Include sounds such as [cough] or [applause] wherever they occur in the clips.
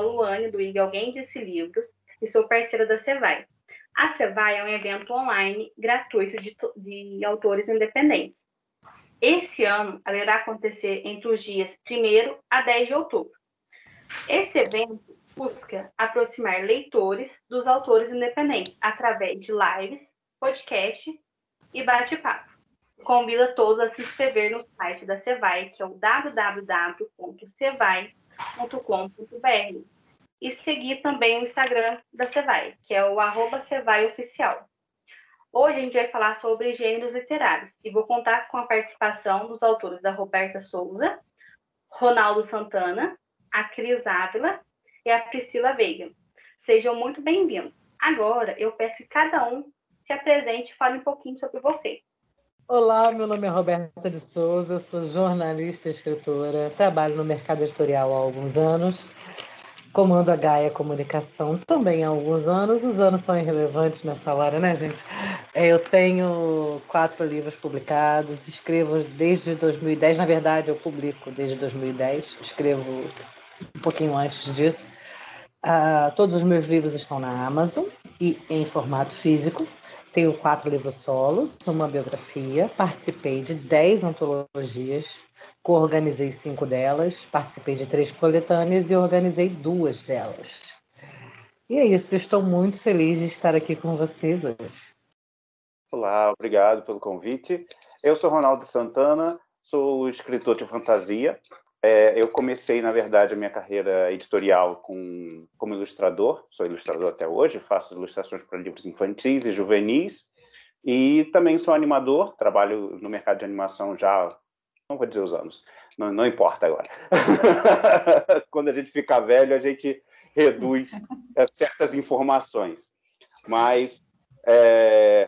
Luane, do IG Alguém Disse Livros, e sou parceira da Cevai. A Cevai é um evento online gratuito de, de autores independentes. Esse ano, ela irá acontecer entre os dias 1 a 10 de outubro. Esse evento busca aproximar leitores dos autores independentes através de lives, podcast e bate-papo. Convido todos a se inscrever no site da Cevai, que é o www.cevai.com.br e seguir também o Instagram da Cevai, que é o arroba. Hoje a gente vai falar sobre gêneros literários e vou contar com a participação dos autores da Roberta Souza, Ronaldo Santana, a Cris Ávila e a Priscila Veiga. Sejam muito bem-vindos. Agora eu peço que cada um se apresente e fale um pouquinho sobre você. Olá, meu nome é Roberta de Souza, sou jornalista e escritora, trabalho no mercado editorial há alguns anos Comando a Gaia Comunicação também há alguns anos. Os anos são irrelevantes nessa hora, né, gente? É, eu tenho quatro livros publicados, escrevo desde 2010. Na verdade, eu publico desde 2010, escrevo um pouquinho antes disso. Uh, todos os meus livros estão na Amazon e em formato físico. Tenho quatro livros solos, uma biografia, participei de dez antologias Coorganizei cinco delas, participei de três coletâneas e organizei duas delas. E é isso, estou muito feliz de estar aqui com vocês hoje. Olá, obrigado pelo convite. Eu sou Ronaldo Santana, sou escritor de fantasia. É, eu comecei, na verdade, a minha carreira editorial com, como ilustrador, sou ilustrador até hoje, faço ilustrações para livros infantis e juvenis, e também sou animador, trabalho no mercado de animação já não vou dizer os anos, não, não importa agora. [laughs] Quando a gente fica velho, a gente reduz é, certas informações. Mas é,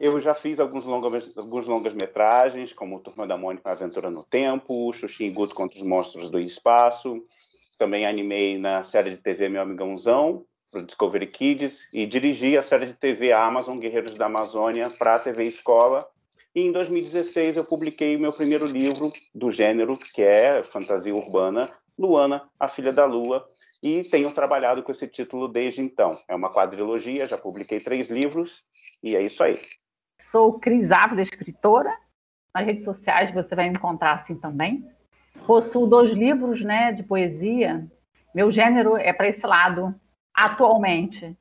eu já fiz alguns longas, alguns longas metragens, como Turma da Mônica Aventura no Tempo, Xuxi e Guto contra os Monstros do Espaço. Também animei na série de TV Meu Amigãozão, para o Discovery Kids, e dirigi a série de TV Amazon Guerreiros da Amazônia para a TV Escola, e em 2016 eu publiquei o meu primeiro livro do gênero, que é fantasia urbana, Luana, a Filha da Lua, e tenho trabalhado com esse título desde então. É uma quadrilogia, já publiquei três livros, e é isso aí. Sou Cris Ávila, escritora. Nas redes sociais você vai me encontrar assim também. Possuo dois livros né, de poesia. Meu gênero é para esse lado, atualmente.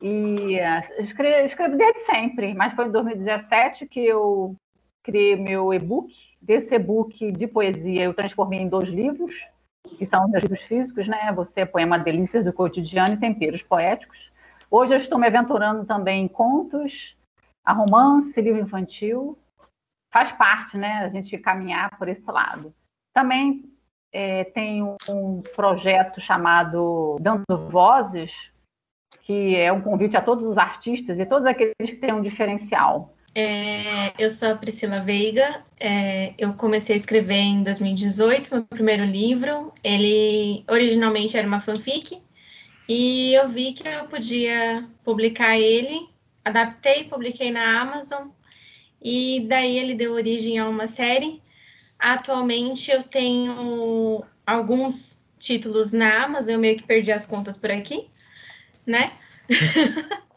E uh, escrevi desde sempre, mas foi em 2017 que eu criei meu e-book. Desse e-book de poesia eu transformei em dois livros, que são meus livros físicos, né? Você é poema Delícias do Cotidiano e Temperos Poéticos. Hoje eu estou me aventurando também em contos, a romance, livro infantil. Faz parte, né? A gente caminhar por esse lado. Também é, tenho um projeto chamado Dando Vozes, que é um convite a todos os artistas e todos aqueles que têm um diferencial. É, eu sou a Priscila Veiga, é, eu comecei a escrever em 2018, meu primeiro livro. Ele originalmente era uma fanfic, e eu vi que eu podia publicar ele, adaptei, publiquei na Amazon, e daí ele deu origem a uma série. Atualmente eu tenho alguns títulos na Amazon, eu meio que perdi as contas por aqui, né? [laughs]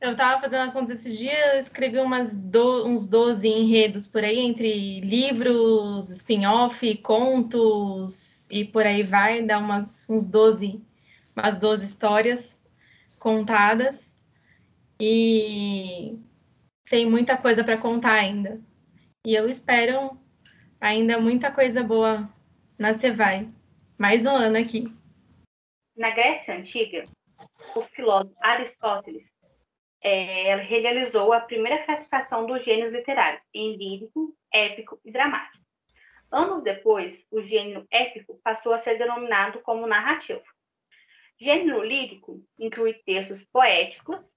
eu tava fazendo as contas esses dias, eu escrevi umas do, uns 12 enredos por aí, entre livros, spin-off, contos e por aí vai, dá umas, uns 12, umas 12 histórias contadas. E tem muita coisa para contar ainda. E eu espero ainda muita coisa boa na Cevai. Mais um ano aqui. Na Grécia Antiga, o filósofo Aristóteles é, realizou a primeira classificação dos gêneros literários em lírico, épico e dramático. Anos depois, o gênero épico passou a ser denominado como narrativo. Gênero lírico inclui textos poéticos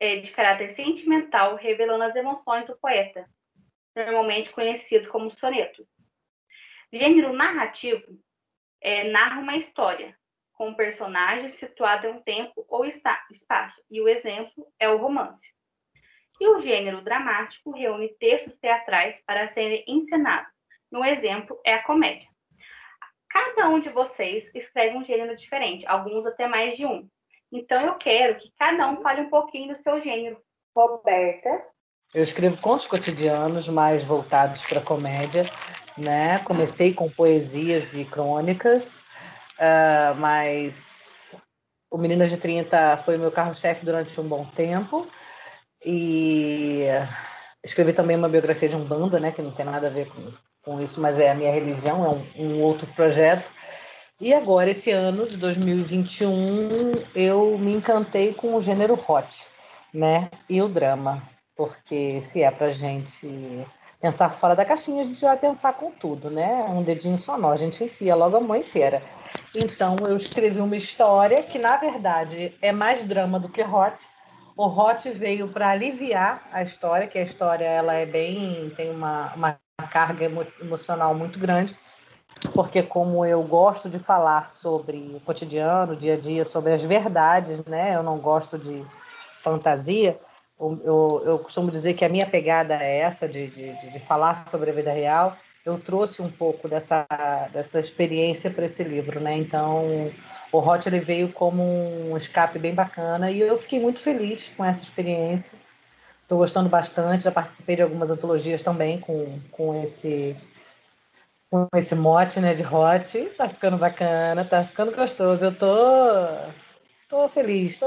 é, de caráter sentimental, revelando as emoções do poeta, normalmente conhecido como sonetos. Gênero narrativo é, narra uma história, com um personagem situado em um tempo ou espaço, e o exemplo é o romance. E o gênero dramático reúne textos teatrais para serem encenados, um exemplo é a comédia. cada um de vocês escreve um gênero diferente, alguns até mais de um. Então eu quero que cada um fale um pouquinho do seu gênero. Roberta. Eu escrevo contos cotidianos mais voltados para comédia, né? Comecei com poesias e crônicas, uh, mas o Meninas de 30 foi meu carro-chefe durante um bom tempo. E escrevi também uma biografia de um banda, né? Que não tem nada a ver com, com isso, mas é a minha religião, é um, um outro projeto. E agora, esse ano de 2021, eu me encantei com o gênero hot, né? E o drama, porque se é para gente pensar fora da caixinha, a gente vai pensar com tudo, né? Um dedinho só nó, a gente enfia logo a mão inteira. Então, eu escrevi uma história que, na verdade, é mais drama do que hot. O hot veio para aliviar a história, que a história ela é bem tem uma, uma carga emocional muito grande porque como eu gosto de falar sobre o cotidiano, o dia a dia, sobre as verdades, né? Eu não gosto de fantasia. Eu, eu costumo dizer que a minha pegada é essa de, de, de falar sobre a vida real. Eu trouxe um pouco dessa, dessa experiência para esse livro, né? Então, o Hot ele veio como um escape bem bacana e eu fiquei muito feliz com essa experiência. Estou gostando bastante, já participei de algumas antologias também com, com esse com esse mote, né, de hot. Tá ficando bacana, tá ficando gostoso. Eu tô, tô feliz, tô,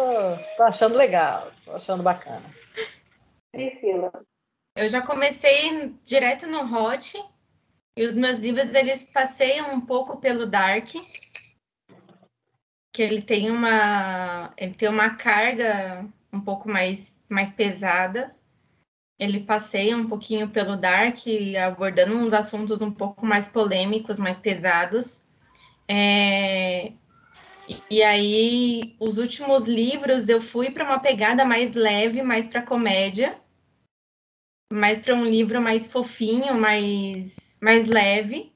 tô achando legal, tô achando bacana. Priscila. Eu já comecei direto no hot e os meus livros eles passeiam um pouco pelo dark, que ele tem uma ele tem uma carga um pouco mais mais pesada ele passeia um pouquinho pelo Dark, abordando uns assuntos um pouco mais polêmicos, mais pesados. É... E aí, os últimos livros eu fui para uma pegada mais leve, mais para comédia, mais para um livro mais fofinho, mais, mais leve.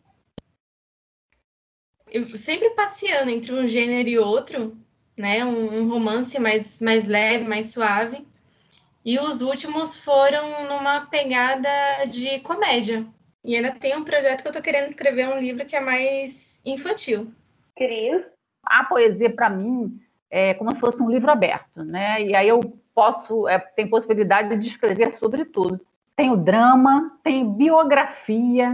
Eu sempre passeando entre um gênero e outro, né? Um, um romance mais, mais leve, mais suave. E os últimos foram numa pegada de comédia. E ainda tem um projeto que eu tô querendo escrever um livro que é mais infantil. Cris? A poesia, para mim, é como se fosse um livro aberto, né? E aí eu posso, é, tem possibilidade de escrever sobre tudo. Tem o drama, tem biografia,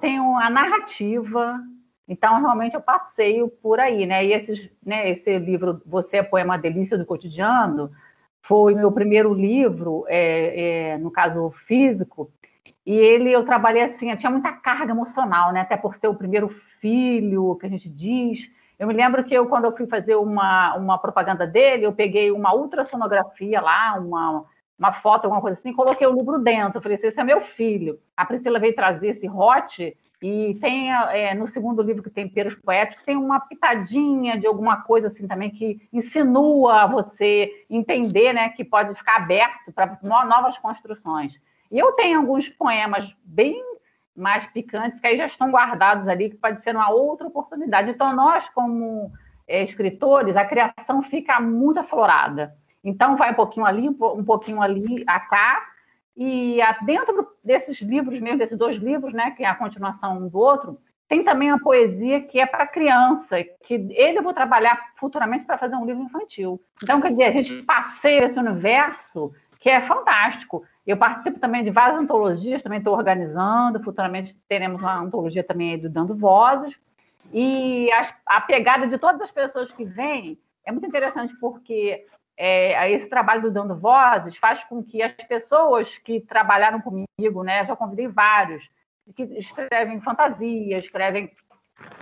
tem a narrativa. Então, realmente, eu passeio por aí, né? E esses, né, esse livro, Você é Poema Delícia do Cotidiano, foi meu primeiro livro, é, é, no caso físico, e ele eu trabalhei assim, tinha muita carga emocional, né? Até por ser o primeiro filho, que a gente diz. Eu me lembro que eu, quando eu fui fazer uma, uma propaganda dele, eu peguei uma ultrassonografia lá, uma, uma foto, alguma coisa assim, coloquei o livro dentro. Eu falei assim, esse é meu filho. A Priscila veio trazer esse hot e tem é, no segundo livro que tem Peros Poéticos, tem uma pitadinha de alguma coisa assim também que insinua você entender né, que pode ficar aberto para novas construções. E eu tenho alguns poemas bem mais picantes que aí já estão guardados ali, que pode ser uma outra oportunidade. Então, nós, como é, escritores, a criação fica muito aflorada. Então, vai um pouquinho ali, um pouquinho ali, a cá, e dentro desses livros mesmo, desses dois livros, né, que é a continuação um do outro, tem também a poesia que é para criança, que ele eu vou trabalhar futuramente para fazer um livro infantil. Então, quer dizer, a gente passeia esse universo que é fantástico. Eu participo também de várias antologias, também estou organizando, futuramente teremos uma antologia também do Dando Vozes. E a, a pegada de todas as pessoas que vêm é muito interessante porque é, esse trabalho do Dando Vozes faz com que as pessoas que trabalharam comigo, né, já convidei vários, que escrevem fantasia, escrevem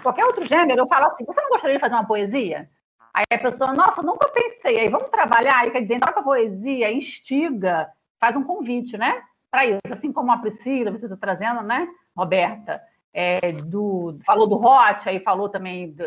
qualquer outro gênero, eu falo assim, você não gostaria de fazer uma poesia? Aí a pessoa, nossa, nunca pensei, aí vamos trabalhar, aí quer dizer, troca a poesia, instiga, faz um convite, né, para isso, assim como a Priscila, você está trazendo, né, Roberta, é, do, falou do Hot, aí falou também, do,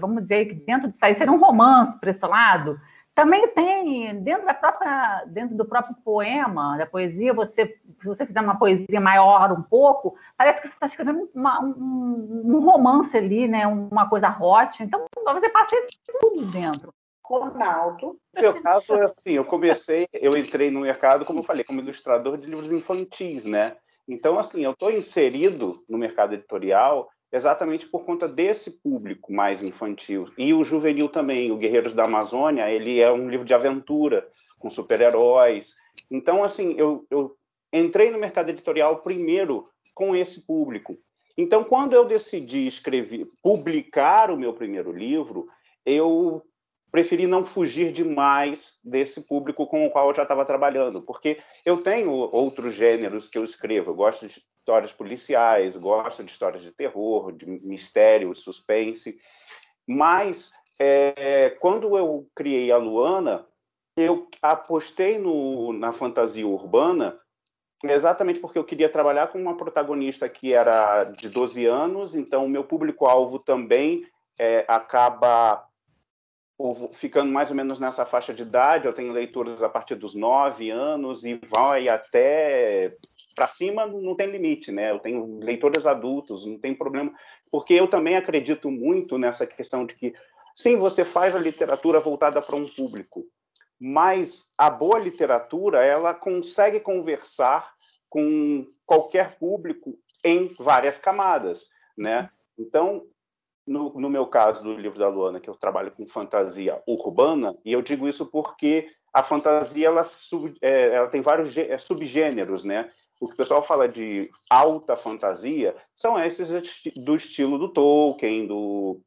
vamos dizer que dentro de sair seria um romance para esse lado, também tem, dentro, da própria, dentro do próprio poema, da poesia, você, se você fizer uma poesia maior um pouco, parece que você está escrevendo uma, um, um, romance ali, né? uma coisa hot. Então, você passa tudo dentro. Ronaldo. No meu caso, é assim, eu comecei, eu entrei no mercado, como eu falei, como ilustrador de livros infantis, né? Então, assim, eu estou inserido no mercado editorial exatamente por conta desse público mais infantil. E o juvenil também, o Guerreiros da Amazônia, ele é um livro de aventura, com super-heróis. Então, assim, eu, eu entrei no mercado editorial primeiro com esse público. Então, quando eu decidi escrever, publicar o meu primeiro livro, eu preferi não fugir demais desse público com o qual eu já estava trabalhando, porque eu tenho outros gêneros que eu escrevo. Eu gosto de histórias policiais, gosto de histórias de terror, de mistério, suspense. Mas é, quando eu criei a Luana, eu apostei no, na fantasia urbana exatamente porque eu queria trabalhar com uma protagonista que era de 12 anos, então meu público-alvo também é, acaba ficando mais ou menos nessa faixa de idade. Eu tenho leituras a partir dos nove anos e vai até para cima, não tem limite, né? Eu tenho leitores adultos, não tem problema, porque eu também acredito muito nessa questão de que sim, você faz a literatura voltada para um público, mas a boa literatura ela consegue conversar com qualquer público em várias camadas, né? Então, no, no, meu caso do livro da Luana, que eu trabalho com fantasia urbana, e eu digo isso porque a fantasia ela, sub, é, ela tem vários é, subgêneros, né? O que o pessoal fala de alta fantasia são esses do estilo do Tolkien, do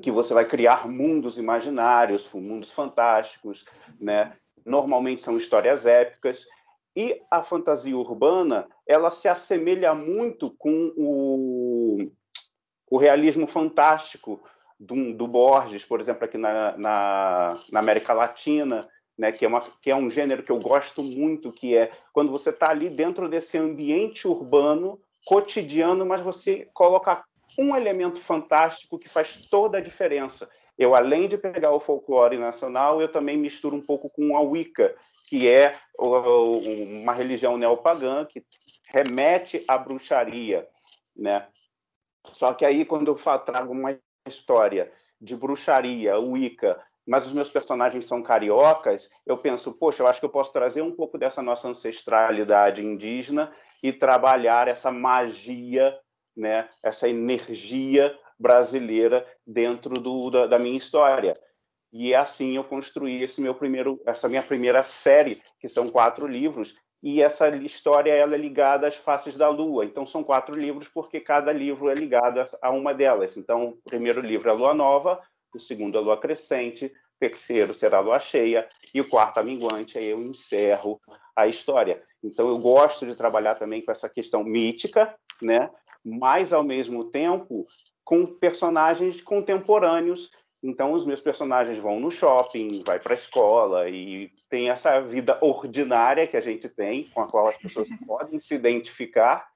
que você vai criar mundos imaginários, mundos fantásticos, né? Normalmente são histórias épicas. E a fantasia urbana, ela se assemelha muito com o o realismo fantástico do, do Borges, por exemplo, aqui na, na, na América Latina, né, que, é uma, que é um gênero que eu gosto muito, que é quando você está ali dentro desse ambiente urbano, cotidiano, mas você coloca um elemento fantástico que faz toda a diferença. Eu, além de pegar o folclore nacional, eu também misturo um pouco com a Wicca, que é uma religião neopagã que remete à bruxaria, né? Só que aí, quando eu trago uma história de bruxaria, Wicca, mas os meus personagens são cariocas, eu penso, poxa, eu acho que eu posso trazer um pouco dessa nossa ancestralidade indígena e trabalhar essa magia, né, essa energia brasileira dentro do, da, da minha história. E é assim eu construí esse meu primeiro, essa minha primeira série, que são quatro livros, e essa história ela é ligada às faces da Lua. Então são quatro livros porque cada livro é ligado a uma delas. Então o primeiro livro é a Lua Nova, o segundo é a Lua Crescente, o terceiro será a Lua Cheia e o quarto a Minguante. Aí eu encerro a história. Então eu gosto de trabalhar também com essa questão mítica, né? Mas ao mesmo tempo com personagens contemporâneos então, os meus personagens vão no shopping, vai para a escola e tem essa vida ordinária que a gente tem, com a qual as pessoas [laughs] podem se identificar,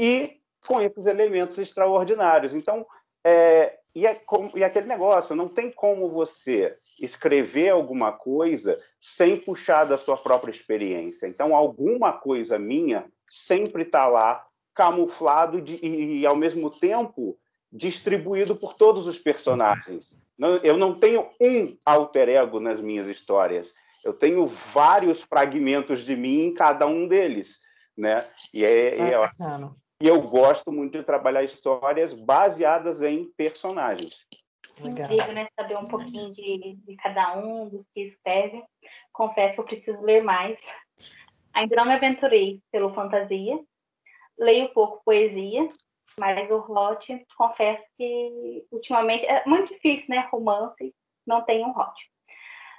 e com esses elementos extraordinários. Então, é, e, é e aquele negócio, não tem como você escrever alguma coisa sem puxar da sua própria experiência. Então, alguma coisa minha sempre está lá, camuflado de, e, e, ao mesmo tempo, distribuído por todos os personagens. Eu não tenho um alter ego nas minhas histórias. Eu tenho vários fragmentos de mim em cada um deles, né? E, é, é, é e eu gosto muito de trabalhar histórias baseadas em personagens. Incrível, né? Saber um pouquinho de, de cada um, dos que escrevem. Confesso que eu preciso ler mais. Ainda não me aventurei pelo fantasia. Leio pouco poesia, mas o hot, confesso que ultimamente é muito difícil, né? Romance não tem um hot.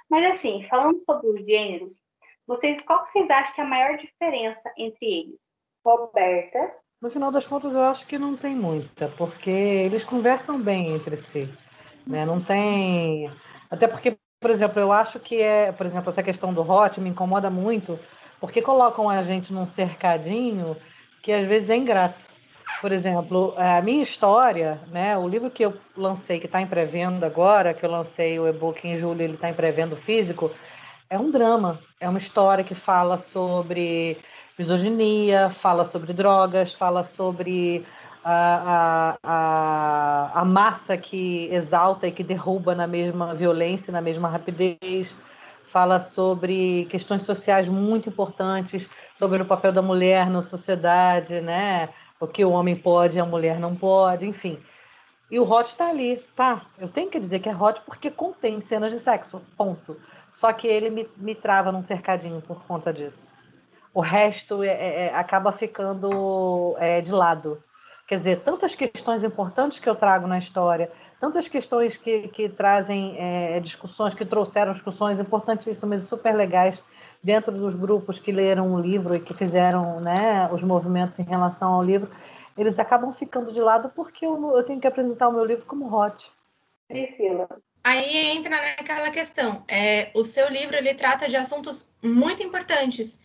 Mas assim, falando sobre os gêneros, vocês, qual que vocês acham que é a maior diferença entre eles? Roberta? No final das contas, eu acho que não tem muita, porque eles conversam bem entre si. Né? Não tem. Até porque, por exemplo, eu acho que é, por exemplo, essa questão do hot me incomoda muito, porque colocam a gente num cercadinho que às vezes é ingrato. Por exemplo, a minha história, né, o livro que eu lancei, que está em pré-venda agora, que eu lancei o e-book em julho, ele está em pré-venda físico, é um drama, é uma história que fala sobre misoginia, fala sobre drogas, fala sobre a, a, a, massa que exalta e que derruba na mesma violência, na mesma rapidez, fala sobre questões sociais muito importantes, sobre o papel da mulher na sociedade, né? O que o homem pode e a mulher não pode, enfim. E o hot está ali, tá? Eu tenho que dizer que é hot porque contém cenas de sexo, ponto. Só que ele me, me trava num cercadinho por conta disso. O resto é, é, é acaba ficando é, de lado. Quer dizer, tantas questões importantes que eu trago na história, tantas questões que, que trazem é, discussões, que trouxeram discussões importantíssimas e super legais dentro dos grupos que leram o livro e que fizeram né, os movimentos em relação ao livro eles acabam ficando de lado porque eu, eu tenho que apresentar o meu livro como hot. Priscila. Aí entra naquela questão. É, o seu livro ele trata de assuntos muito importantes.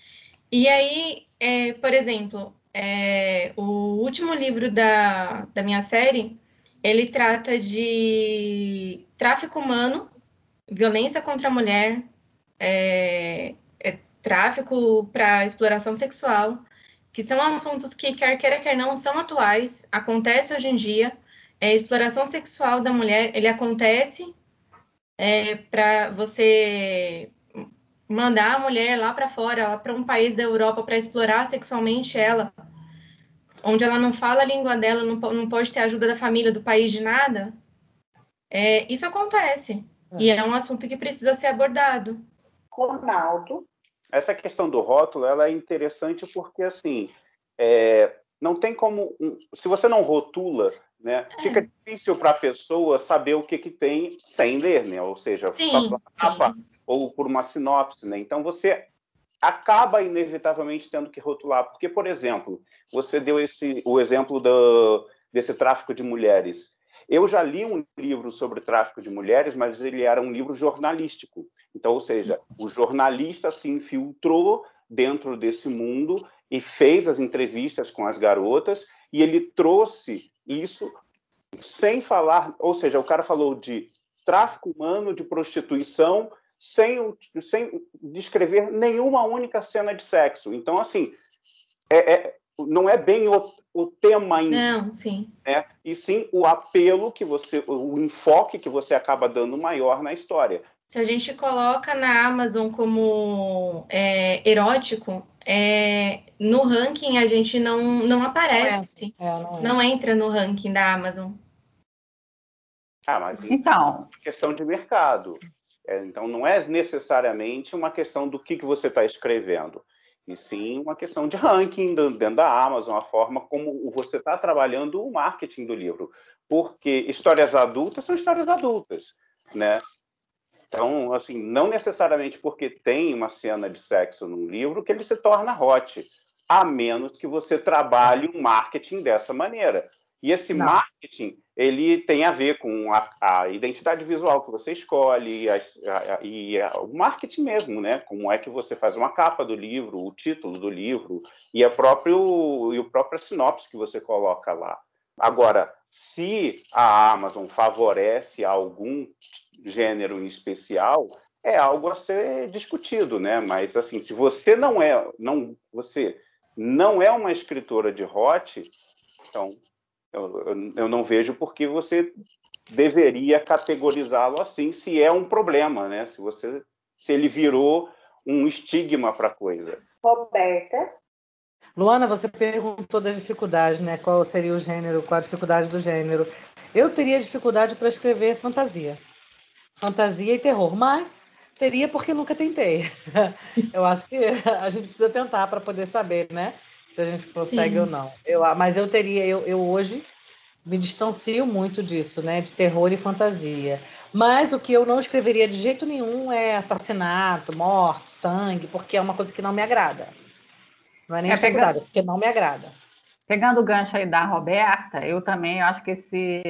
E aí, é, por exemplo, é, o último livro da, da minha série, ele trata de tráfico humano, violência contra a mulher, é, tráfico para exploração sexual, que são assuntos que, quer queira, quer não, são atuais, acontece hoje em dia. É, exploração sexual da mulher, ele acontece é, para você mandar a mulher lá para fora, lá para um país da Europa, para explorar sexualmente ela, onde ela não fala a língua dela, não, não pode ter ajuda da família, do país, de nada. É, isso acontece. É. E é um assunto que precisa ser abordado. Ronaldo essa questão do rótulo ela é interessante porque assim é, não tem como se você não rotula né fica é. difícil para a pessoa saber o que que tem sem ler né ou seja sim, por capa ou por uma sinopse né então você acaba inevitavelmente tendo que rotular porque por exemplo você deu esse o exemplo do, desse tráfico de mulheres eu já li um livro sobre tráfico de mulheres, mas ele era um livro jornalístico. Então, ou seja, o jornalista se infiltrou dentro desse mundo e fez as entrevistas com as garotas e ele trouxe isso sem falar, ou seja, o cara falou de tráfico humano, de prostituição, sem, sem descrever nenhuma única cena de sexo. Então, assim, é, é não é bem o, o tema em não, sim. Né? e sim o apelo que você, o enfoque que você acaba dando maior na história. Se a gente coloca na Amazon como é, erótico, é, no ranking a gente não, não aparece. Não, é. É, não, não, entra no ranking da Amazon. Ah, mas então é questão de mercado. É, então não é necessariamente uma questão do que, que você está escrevendo, e sim uma questão de ranking dentro da Amazon, a forma como você está trabalhando o marketing do livro. Porque histórias adultas são histórias adultas, né? Então, assim, não necessariamente porque tem uma cena de sexo num livro que ele se torna hot, a menos que você trabalhe o marketing dessa maneira. E esse não. marketing, ele tem a ver com a, a identidade visual que você escolhe a, a, e o marketing mesmo, né? Como é que você faz uma capa do livro, o título do livro e a próprio e o próprio sinopse que você coloca lá. Agora, se a Amazon favorece algum gênero em especial, é algo a ser discutido, né? Mas assim, se você não é, não, você não é uma escritora de hot, então eu, eu, não vejo por que você deveria categorizá-lo assim, se é um problema, né? Se você, se ele virou um estigma para a coisa. Roberta. Luana, você perguntou das dificuldades, né? Qual seria o gênero, qual a dificuldade do gênero. Eu teria dificuldade para escrever fantasia. Fantasia e terror, mas teria porque nunca tentei. [laughs] Eu acho que a gente precisa tentar para poder saber, né? Se a gente consegue Sim. ou não. Eu, mas eu teria, eu, eu hoje me distancio muito disso, né? De terror e fantasia. Mas o que eu não escreveria de jeito nenhum é assassinato, morte, sangue, porque é uma coisa que não me agrada. Não é nem é, dificuldade, pegando, porque não me agrada. Pegando o gancho aí da Roberta, eu também acho que esse,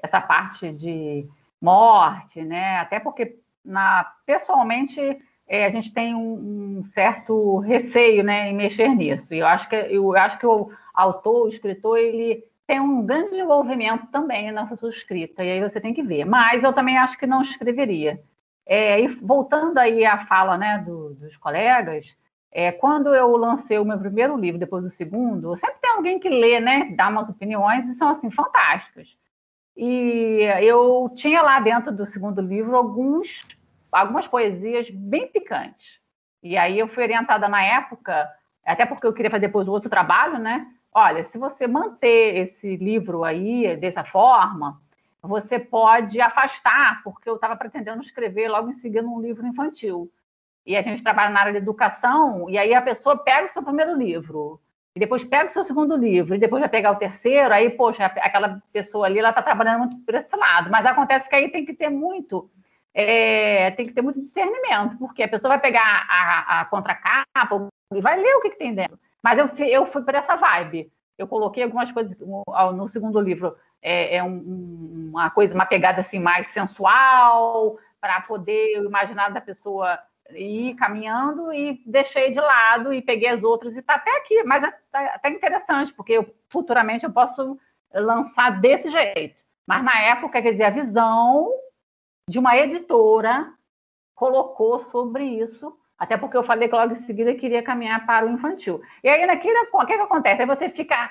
essa parte de morte, né? Até porque na, pessoalmente é, a gente tem um, um, certo receio, né, em mexer nisso. E eu acho que eu acho que o autor, o escritor, ele tem um grande desenvolvimento também nessa sua escrita. E aí você tem que ver. Mas eu também acho que não escreveria. É, e voltando aí à fala, né, do, dos colegas, é, quando eu lancei o meu primeiro livro, depois do segundo, sempre tem alguém que lê, né, dá umas opiniões e são assim fantásticas. E eu tinha lá dentro do segundo livro alguns, algumas poesias bem picantes. E aí eu fui orientada na época, até porque eu queria fazer depois outro trabalho, né? olha, se você manter esse livro aí dessa forma, você pode afastar, porque eu estava pretendendo escrever logo em seguida um livro infantil. E a gente trabalha na área de educação, e aí a pessoa pega o seu primeiro livro, e depois pega o seu segundo livro, e depois vai pegar o terceiro, aí, poxa, aquela pessoa ali, ela está trabalhando muito por esse lado. Mas acontece que aí tem que ter muito, é, tem que ter muito discernimento, porque a pessoa vai pegar a, a contracapa e vai ler o que, que tem dentro. Mas eu, eu fui por essa vibe. Eu coloquei algumas coisas no segundo livro, é, é um, uma coisa, uma pegada assim mais sensual, para poder o imaginário da pessoa ir caminhando e deixei de lado e peguei as outras e está até aqui, mas é tá, até interessante, porque eu, futuramente eu posso lançar desse jeito. Mas na época, quer dizer, a visão de uma editora colocou sobre isso até porque eu falei que logo em seguida queria caminhar para o infantil. E aí, naquilo, o que, que acontece? Aí você fica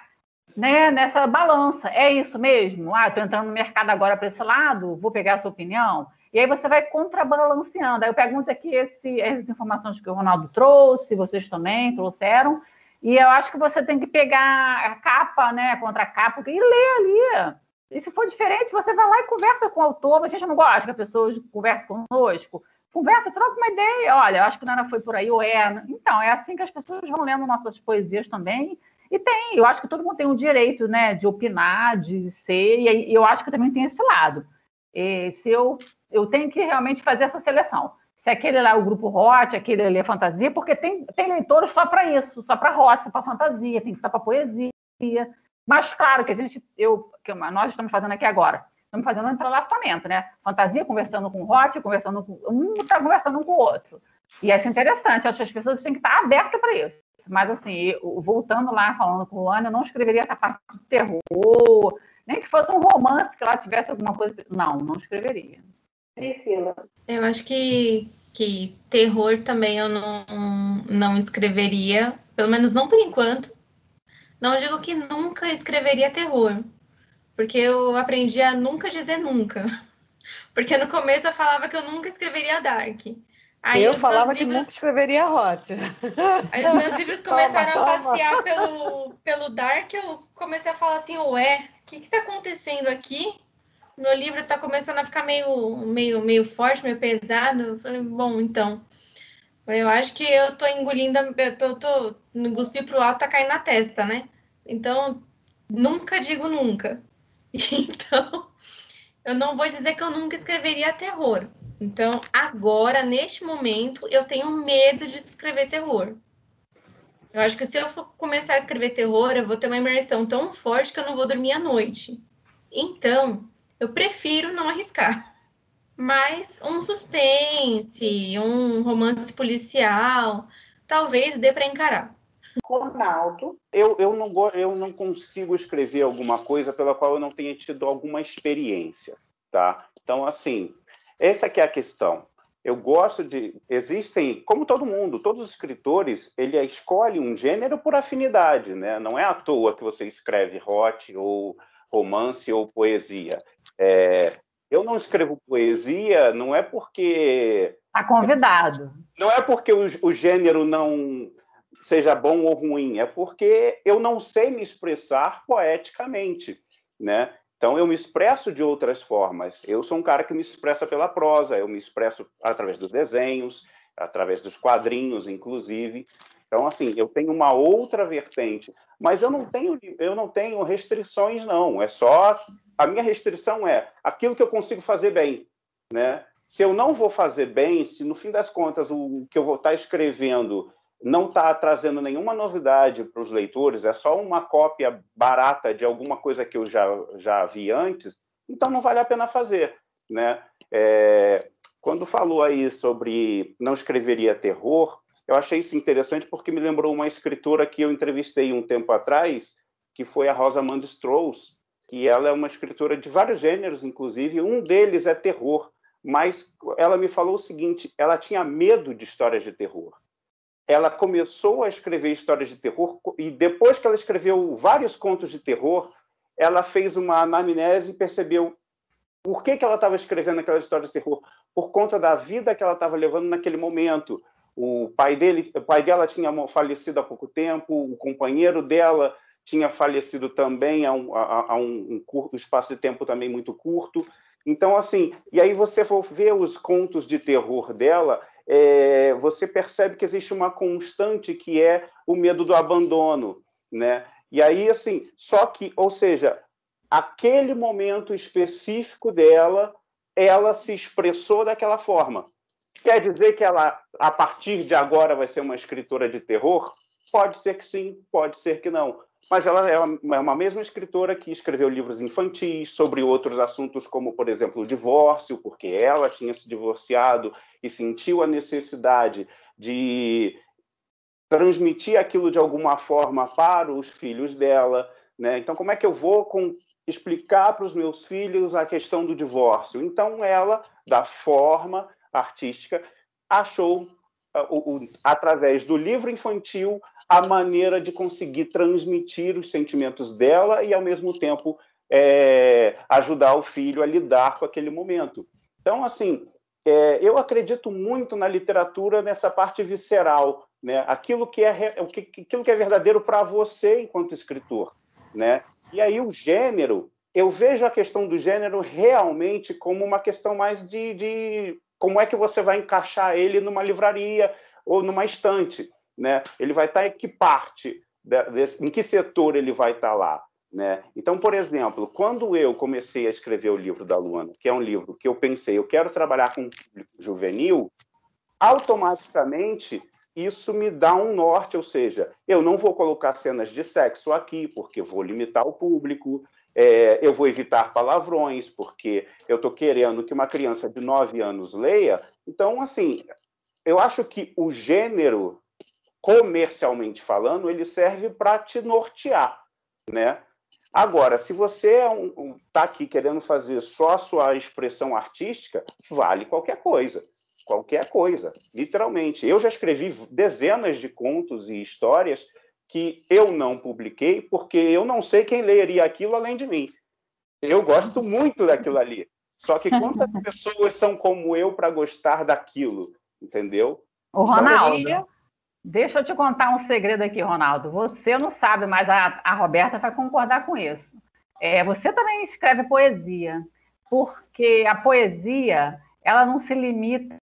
né, nessa balança. É isso mesmo? Ah, estou entrando no mercado agora para esse lado, vou pegar a sua opinião. E aí você vai contrabalanceando. Aí eu pergunto aqui esse, essas informações que o Ronaldo trouxe, vocês também trouxeram. E eu acho que você tem que pegar a capa, né, contra a capa, e ler ali. E se for diferente, você vai lá e conversa com o autor. A gente não gosta que as pessoas conversem conosco conversa, troca uma ideia. Olha, eu acho que não era foi por aí, ou é. Então, é assim que as pessoas vão lendo nossas poesias também. E tem, eu acho que todo mundo tem o direito, né, de opinar, de ser, e eu acho que também tem esse lado. E se eu, eu tenho que realmente fazer essa seleção. Se aquele lá é o grupo hot, aquele ali é fantasia, porque tem, tem leitores só para isso, só para hot, só para fantasia, tem só para poesia. Mas claro que a gente, eu, que nós estamos fazendo aqui agora, estamos fazendo um entrelaçamento, né? Fantasia conversando com Hot, conversando com um está conversando com o outro. E isso é interessante, acho que as pessoas têm que estar abertas para isso. Mas, assim, eu, voltando lá, falando com o Ana, eu não escreveria essa parte de terror, nem que fosse um romance que ela tivesse alguma coisa. Não, não escreveria. Priscila. Eu acho que, que terror também eu não, não escreveria, pelo menos não por enquanto. Não digo que nunca escreveria terror, porque eu aprendi a nunca dizer nunca. [laughs] Porque no começo eu falava que eu nunca escreveria Dark. Aí eu falava livros... que nunca escreveria Hot. [laughs] Aí os meus livros começaram toma, a passear Pelo, pelo Dark, eu comecei a falar assim, ué, o que está acontecendo aqui? Meu livro está começando a ficar meio, meio, meio forte, meio pesado. Eu falei, bom, então. Eu acho que eu tô engolindo, eu tô, tô no cuspir pro alto, tá caindo na testa, né? Então, nunca digo nunca. [laughs] Então, eu não vou dizer que eu nunca escreveria terror. Então, agora, neste momento, eu tenho medo de escrever terror. Eu acho que se eu for começar a escrever terror, eu vou ter uma imersão tão forte que eu não vou dormir à noite. Então, eu prefiro não arriscar. Mas um suspense, um romance policial, talvez dê para encarar. Ronaldo. Eu, eu, não, eu não consigo escrever alguma coisa pela qual eu não tenha tido alguma experiência, tá? Então, assim, essa aqui é a questão. Eu gosto de... Existem, como todo mundo, todos os escritores, ele escolhe um gênero por afinidade, né? Não é à toa que você escreve hot ou romance ou poesia. É, eu não escrevo poesia, não é porque... Está convidado. Não é porque o, o gênero não seja bom ou ruim, é porque eu não sei me expressar poeticamente, né? Então eu me expresso de outras formas. Eu sou um cara que me expressa pela prosa, eu me expresso através dos desenhos, através dos quadrinhos, inclusive. Então assim, eu tenho uma outra vertente, mas eu não tenho eu não tenho restrições não, é só a minha restrição é aquilo que eu consigo fazer bem, né? Se eu não vou fazer bem, se no fim das contas o que eu vou estar escrevendo não está trazendo nenhuma novidade para os leitores, é só uma cópia barata de alguma coisa que eu já, já vi antes, então não vale a pena fazer. Né? É, quando falou aí sobre não escreveria terror, eu achei isso interessante porque me lembrou uma escritora que eu entrevistei um tempo atrás, que foi a Rosamund Strauss, que ela é uma escritora de vários gêneros, inclusive, um deles é terror, mas ela me falou o seguinte, ela tinha medo de histórias de terror ela começou a escrever histórias de terror e depois que ela escreveu vários contos de terror, ela fez uma anamnese e percebeu por que, que ela estava escrevendo aquelas histórias de terror por conta da vida que ela estava levando naquele momento. O pai dele, o pai dela tinha falecido há pouco tempo, o companheiro dela tinha falecido também há um, há, um, curto, espaço de tempo também muito curto. Então, assim, e aí você for ver os contos de terror dela, é, você percebe que existe uma constante que é o medo do abandono, né? E aí, assim, só que, ou seja, aquele momento específico dela, ela se expressou daquela forma. Quer dizer que ela, a partir de agora, vai ser uma escritora de terror? Pode ser que sim, pode ser que não mas ela é uma mesma escritora que escreveu livros infantis sobre outros assuntos, como, por exemplo, o divórcio, porque ela tinha se divorciado e sentiu a necessidade de transmitir aquilo de alguma forma para os filhos dela. Né? Então, como é que eu vou com, explicar para os meus filhos a questão do divórcio? Então, ela, da forma artística, achou o, o, através do livro infantil, a maneira de conseguir transmitir os sentimentos dela e, ao mesmo tempo, é, ajudar o filho a lidar com aquele momento. Então, assim, é, eu acredito muito na literatura nessa parte visceral, né? aquilo, que é, aquilo que é verdadeiro para você enquanto escritor. Né? E aí o gênero, eu vejo a questão do gênero realmente como uma questão mais de, de como é que você vai encaixar ele numa livraria ou numa estante, né? Ele vai estar em que parte, em que setor ele vai estar lá, né? Então, por exemplo, quando eu comecei a escrever o livro da Luana, que é um livro que eu pensei, eu quero trabalhar com público juvenil, automaticamente isso me dá um norte, ou seja, eu não vou colocar cenas de sexo aqui, porque vou limitar o público, é, eu vou evitar palavrões, porque eu estou querendo que uma criança de 9 anos leia. Então, assim, eu acho que o gênero, comercialmente falando, ele serve para te nortear, né? Agora, se você está é um, um, tá aqui querendo fazer só a sua expressão artística, vale qualquer coisa. Qualquer coisa, literalmente. Eu já escrevi dezenas de contos e histórias que eu não publiquei porque eu não sei quem leria aquilo além de mim. Eu gosto muito daquilo ali. Só que quantas [laughs] pessoas são como eu para gostar daquilo, entendeu? O Ronaldo, deixa eu te contar um segredo aqui, Ronaldo. Você não sabe, mas a, a Roberta vai concordar com isso. É, você também escreve poesia, porque a poesia ela não se limita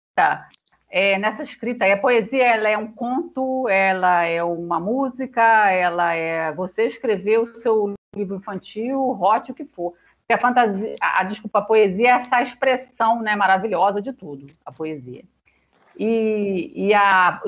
é, nessa escrita. A poesia ela é um conto, ela é uma música, ela é você escrever o seu livro infantil, hot, o que for. A fantasia, a, a desculpa, a poesia é essa expressão né, maravilhosa de tudo, a poesia. E, e a,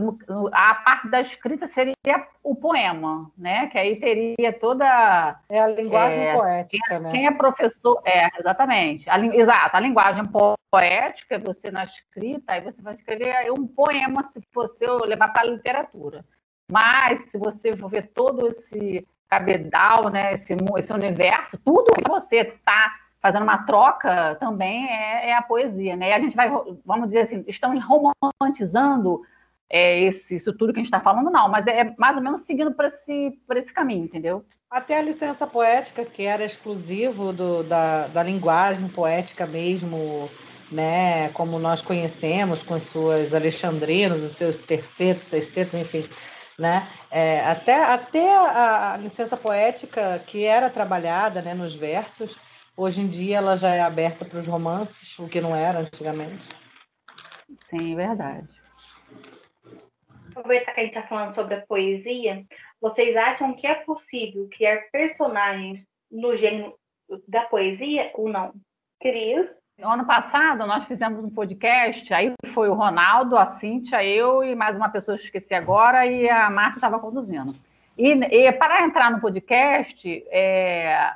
a parte da escrita seria o poema, né? Que aí teria toda. É a linguagem é, poética, quem, né? Quem é professor. É, exatamente. A, exato, a linguagem poética, você na escrita, aí você vai escrever um poema se você levar para a literatura. Mas, se você for ver todo esse cabedal, né, esse, esse universo, tudo que você está fazendo uma troca também é, é, a poesia, né? E a gente vai, vamos dizer assim, estamos romantizando é, esse, isso tudo que a gente está falando, não, mas é mais ou menos seguindo por esse, por esse caminho, entendeu? Até a licença poética, que era exclusivo do, da, da linguagem poética mesmo, né, como nós conhecemos, com as suas alexandrinos, os seus tercetos, sextetos, enfim, né? É, até até a, a, licença poética que era trabalhada né, nos versos, Hoje em dia ela já é aberta para os romances, o que não era antigamente. Sim, é verdade. Aproveitar que a gente está falando sobre a poesia, vocês acham que é possível criar personagens no gênero da poesia ou não? Cris? No ano passado, nós fizemos um podcast, aí foi o Ronaldo, a Cíntia, eu e mais uma pessoa que esqueci agora, e a Márcia estava conduzindo. E, e, para entrar no podcast, é,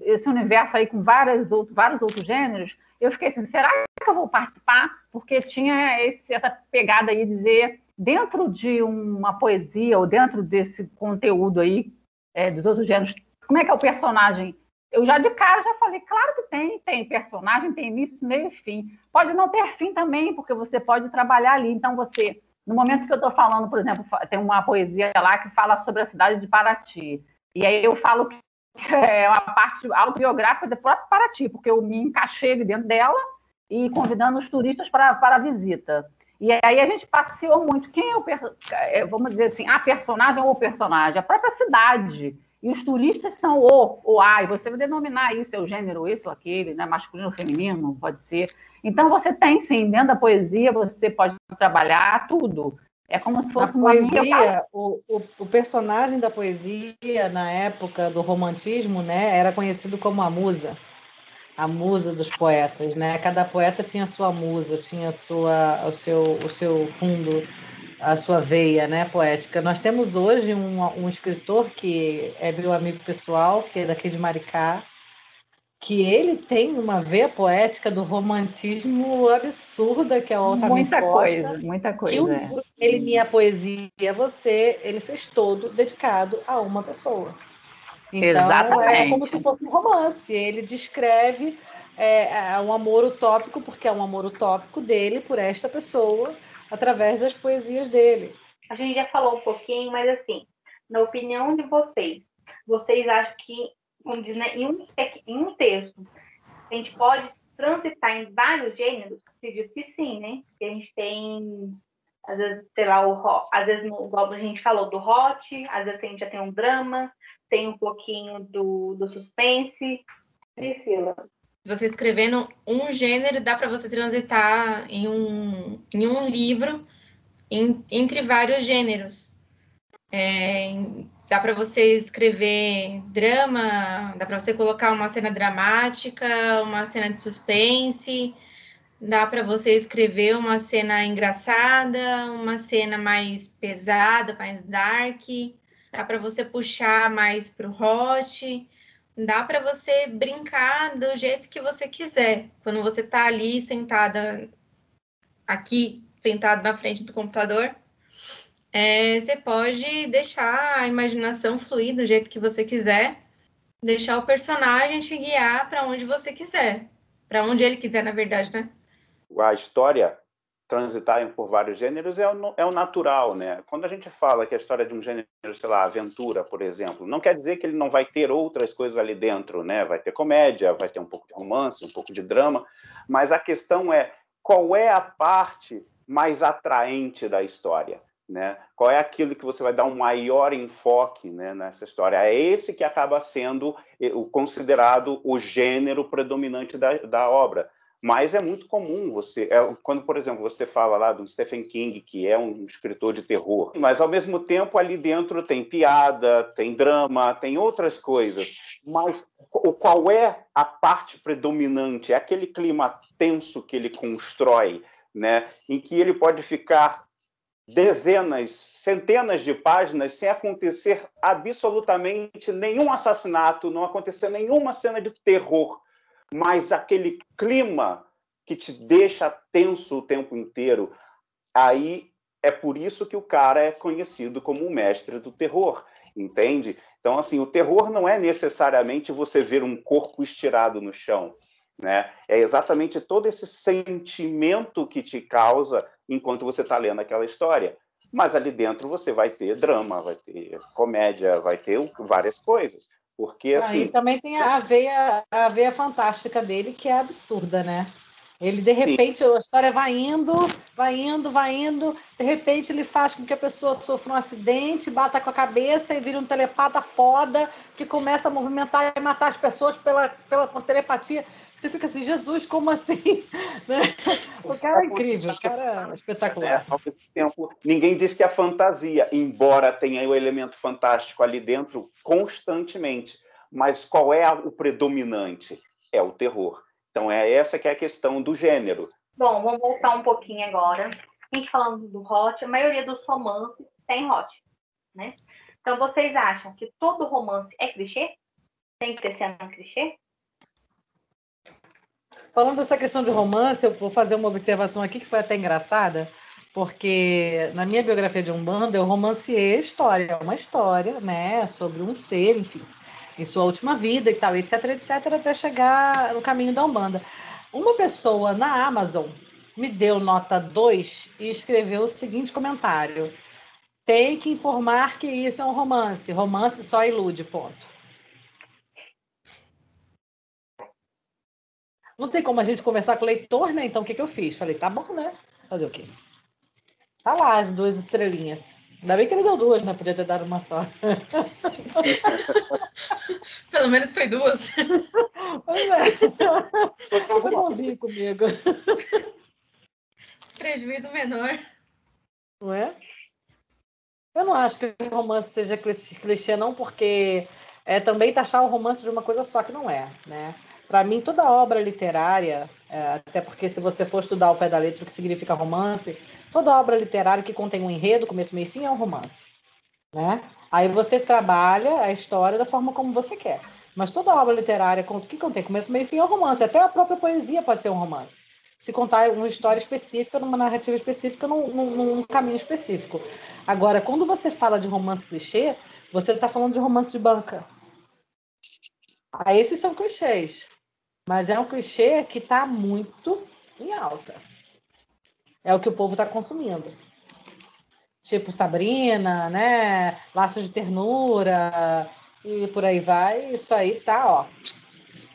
esse universo aí com várias outro, vários outros gêneros, eu fiquei assim, será que eu vou participar? Porque tinha esse, essa pegada aí de dizer, dentro de uma poesia ou dentro desse conteúdo aí é, dos outros gêneros, como é que é o personagem? Eu já de cara já falei, claro que tem, tem personagem, tem início, meio e fim. Pode não ter fim também, porque você pode trabalhar ali. Então você, no momento que eu estou falando, por exemplo, tem uma poesia lá que fala sobre a cidade de Paraty. E aí eu falo que é uma parte autobiográfica do próprio Paraty, porque eu me encaixei dentro dela e convidando os turistas para, para a visita. E aí a gente passeou muito. Quem é o, é, vamos dizer assim, a personagem ou o personagem? A própria cidade. e os turistas são o, o A, e você vai denominar isso, é o gênero esse ou aquele, né? masculino feminino, pode ser. Então, você tem, sim, dentro da poesia, você pode trabalhar tudo. É como se fosse na uma poesia, o, o, o, personagem da poesia, na época do romantismo, né, era conhecido como a musa. A musa dos poetas, né? Cada poeta tinha sua musa, tinha sua, o, seu, o seu fundo a sua veia né, poética. Nós temos hoje um, um escritor que é meu amigo pessoal, que é daqui de Maricá, que ele tem uma veia poética do romantismo absurda, que é o Altamente Muita Costa, coisa, muita coisa. Que o é. Ele Minha Poesia é Você, ele fez todo dedicado a uma pessoa. Então, Exatamente. é como se fosse um romance. Ele descreve é, é, um amor utópico, porque é um amor utópico dele por esta pessoa, através das poesias dele. A gente já falou um pouquinho, mas assim, na opinião de vocês, vocês acham que, como diz, né, em, um, em um texto, a gente pode transitar em vários gêneros? Acredito que sim, né? Porque a gente tem, às vezes, sei lá, o, às vezes, igual a gente falou do hot, às vezes a gente já tem um drama, tem um pouquinho do, do suspense. Priscila você escrevendo um gênero, dá para você transitar em um, em um livro em, entre vários gêneros. É, dá para você escrever drama, dá para você colocar uma cena dramática, uma cena de suspense, dá para você escrever uma cena engraçada, uma cena mais pesada, mais dark, dá para você puxar mais para o hot dá para você brincar do jeito que você quiser. Quando você está ali sentada, aqui, sentado na frente do computador, é, você pode deixar a imaginação fluir do jeito que você quiser, deixar o personagem te guiar para onde você quiser, para onde ele quiser, na verdade, né? A história transitarem por vários gêneros é o, é o natural, né? Quando a gente fala que a história de um gênero, sei lá, aventura, por exemplo, não quer dizer que ele não vai ter outras coisas ali dentro, né? Vai ter comédia, vai ter um pouco de romance, um pouco de drama, mas a questão é qual é a parte mais atraente da história, né? Qual é aquilo que você vai dar um maior enfoque, né, nessa história? É esse que acaba sendo o considerado o gênero predominante da, da obra mas é muito comum você, é, quando, por exemplo, você fala lá do Stephen King, que é um escritor de terror, mas ao mesmo tempo ali dentro tem piada, tem drama, tem outras coisas. Mas qual é a parte predominante? É aquele clima tenso que ele constrói, né? Em que ele pode ficar dezenas, centenas de páginas sem acontecer absolutamente nenhum assassinato, não acontecer nenhuma cena de terror mas aquele clima que te deixa tenso o tempo inteiro, aí é por isso que o cara é conhecido como o mestre do terror, entende? Então, assim, o terror não é necessariamente você ver um corpo estirado no chão, né? É exatamente todo esse sentimento que te causa enquanto você está lendo aquela história. Mas ali dentro você vai ter drama, vai ter comédia, vai ter várias coisas. Porque assim. Aí também tem a veia, a veia fantástica dele, que é absurda, né? Ele, de repente, Sim. a história vai indo, vai indo, vai indo, de repente ele faz com que a pessoa sofra um acidente, bata com a cabeça e vira um telepata foda, que começa a movimentar e matar as pessoas pela, pela, por telepatia. Você fica assim, Jesus, como assim? [laughs] Né? O cara é incrível, o cara é espetacular. É, ao mesmo tempo, ninguém diz que é fantasia, embora tenha o elemento fantástico ali dentro constantemente. Mas qual é o predominante? É o terror. Então, é essa que é a questão do gênero. Bom, vamos voltar um pouquinho agora. A gente falando do hot, a maioria dos romances tem hot, né? Então, vocês acham que todo romance é clichê? Tem que ter cena clichê? Falando dessa questão de romance, eu vou fazer uma observação aqui que foi até engraçada, porque na minha biografia de Umbanda eu romancei a história, uma história, né, sobre um ser, enfim, em sua última vida e tal, etc, etc, até chegar no caminho da Umbanda. Uma pessoa na Amazon me deu nota 2 e escreveu o seguinte comentário: tem que informar que isso é um romance. Romance só ilude, ponto. Não tem como a gente conversar com o leitor, né? Então o que, que eu fiz? Falei, tá bom, né? Fazer o quê? Tá lá as duas estrelinhas. Ainda bem que ele deu duas, né? Podia ter dado uma só. [laughs] Pelo menos foi duas. Pois é. Foi bonzinho comigo. Prejuízo menor. Não é? Eu não acho que o romance seja clichê, não, porque é também taxar o romance de uma coisa só que não é, né? Para mim, toda obra literária, é, até porque se você for estudar o pé da letra, o que significa romance, toda obra literária que contém um enredo, começo, meio e fim, é um romance. Né? Aí você trabalha a história da forma como você quer. Mas toda obra literária que contém começo, meio e fim é um romance. Até a própria poesia pode ser um romance. Se contar uma história específica, numa narrativa específica, num, num, num caminho específico. Agora, quando você fala de romance clichê, você está falando de romance de banca. Aí esses são clichês. Mas é um clichê que está muito em alta. É o que o povo está consumindo. Tipo Sabrina, né? Laços de ternura e por aí vai. Isso aí tá, ó.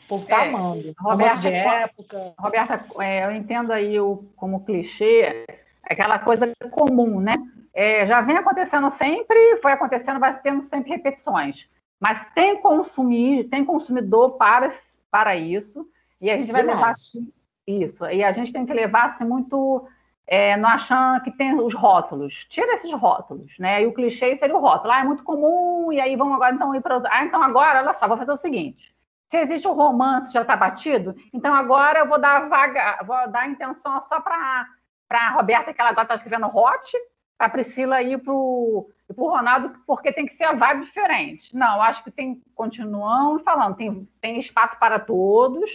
O povo tá é, amando. Roberta, de época. Roberta, é, eu entendo aí o, como clichê, aquela coisa comum, né? É, já vem acontecendo sempre, foi acontecendo, vai tendo sempre repetições. Mas tem consumir, tem consumidor para para isso, e a gente vai levar assim, isso, e a gente tem que levar assim, muito é, não achando que tem os rótulos. Tira esses rótulos, né? E o clichê seria o rótulo. Ah, é muito comum, e aí vamos agora então ir para. Ah, então agora, olha só, vou fazer o seguinte. Se existe o um romance, já está batido, então agora eu vou dar vaga, vou dar intenção só para a Roberta, que ela agora está escrevendo hot, para a Priscila ir para o Ronaldo, porque tem que ser a vibe diferente. Não, acho que tem, continuamos falando, tem, tem espaço para todos.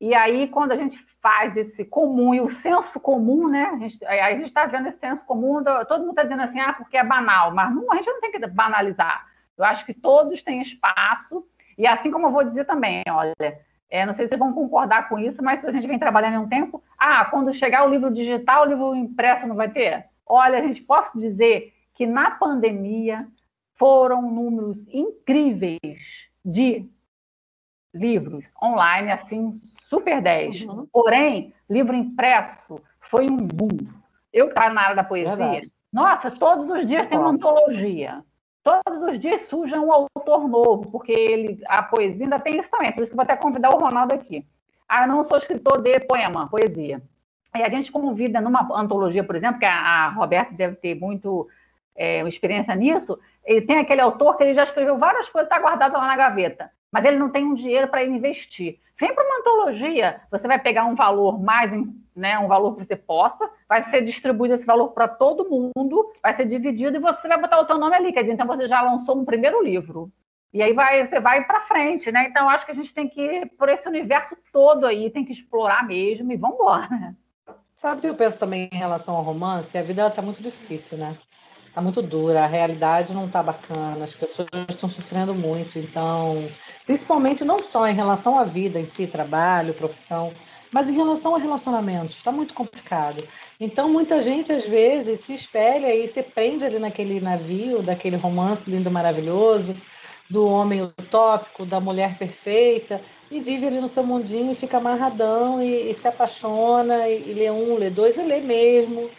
E aí, quando a gente faz esse comum e o senso comum, né? A gente a está vendo esse senso comum, todo mundo está dizendo assim, ah, porque é banal, mas não, a gente não tem que banalizar. Eu acho que todos têm espaço, e assim como eu vou dizer também, olha, é, não sei se vocês vão concordar com isso, mas a gente vem trabalhando em um tempo, ah, quando chegar o livro digital, o livro impresso não vai ter? Olha, a gente posso dizer que na pandemia foram números incríveis de livros online, assim, super 10. Uhum. Porém, livro impresso foi um boom. Eu que na área da poesia, Verdade. nossa, todos os dias tem uma antologia. Todos os dias surge um autor novo, porque ele, a poesia ainda tem isso também. Por isso que vou até convidar o Ronaldo aqui. Ah, eu não sou escritor de poema, poesia. E a gente convida numa antologia, por exemplo, que a, a Roberta deve ter muito é, experiência nisso, ele tem aquele autor que ele já escreveu várias coisas, está guardado lá na gaveta, mas ele não tem um dinheiro para investir. Vem para uma antologia, você vai pegar um valor mais, né, um valor que você possa, vai ser distribuído esse valor para todo mundo, vai ser dividido e você vai botar o seu nome ali, quer dizer, então você já lançou um primeiro livro. E aí vai, você vai para frente, né? Então acho que a gente tem que ir por esse universo todo aí, tem que explorar mesmo e vamos embora. Sabe o que eu penso também em relação ao romance? A vida está muito difícil, né? Está muito dura, a realidade não está bacana, as pessoas estão sofrendo muito. Então, principalmente não só em relação à vida em si, trabalho, profissão, mas em relação a relacionamentos, está muito complicado. Então, muita gente às vezes se espelha e se prende ali naquele navio, daquele romance lindo, maravilhoso, do homem utópico, da mulher perfeita, e vive ali no seu mundinho e fica amarradão e, e se apaixona e, e, lê um, lê dois, e lê mesmo,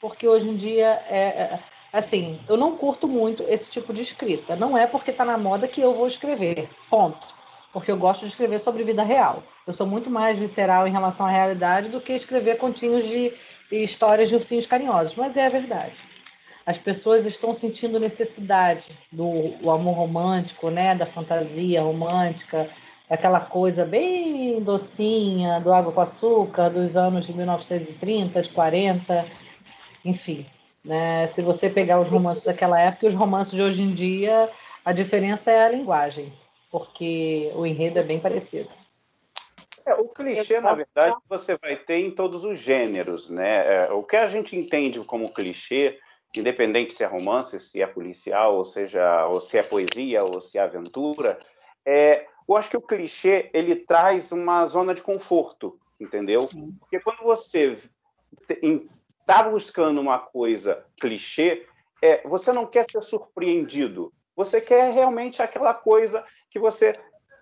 porque hoje em dia é, é, assim, eu não curto muito esse tipo de escrita. Não é porque está na moda que eu vou escrever, ponto. Porque eu gosto de escrever sobre vida real. Eu sou muito mais visceral em relação à realidade do que escrever continhos de histórias de ursinhos carinhosos, mas é a verdade as pessoas estão sentindo necessidade do amor romântico, né, da fantasia romântica, aquela coisa bem docinha do água com açúcar dos anos de 1930, de 40, enfim. Né? Se você pegar os romances daquela época e os romances de hoje em dia, a diferença é a linguagem, porque o enredo é bem parecido. É, o clichê, na verdade, você vai ter em todos os gêneros, né? É, o que a gente entende como clichê independente se é romance, se é policial, ou seja, ou se é poesia, ou se é aventura, é, eu acho que o clichê ele traz uma zona de conforto, entendeu? Sim. Porque quando você está buscando uma coisa clichê, é, você não quer ser surpreendido, você quer realmente aquela coisa que você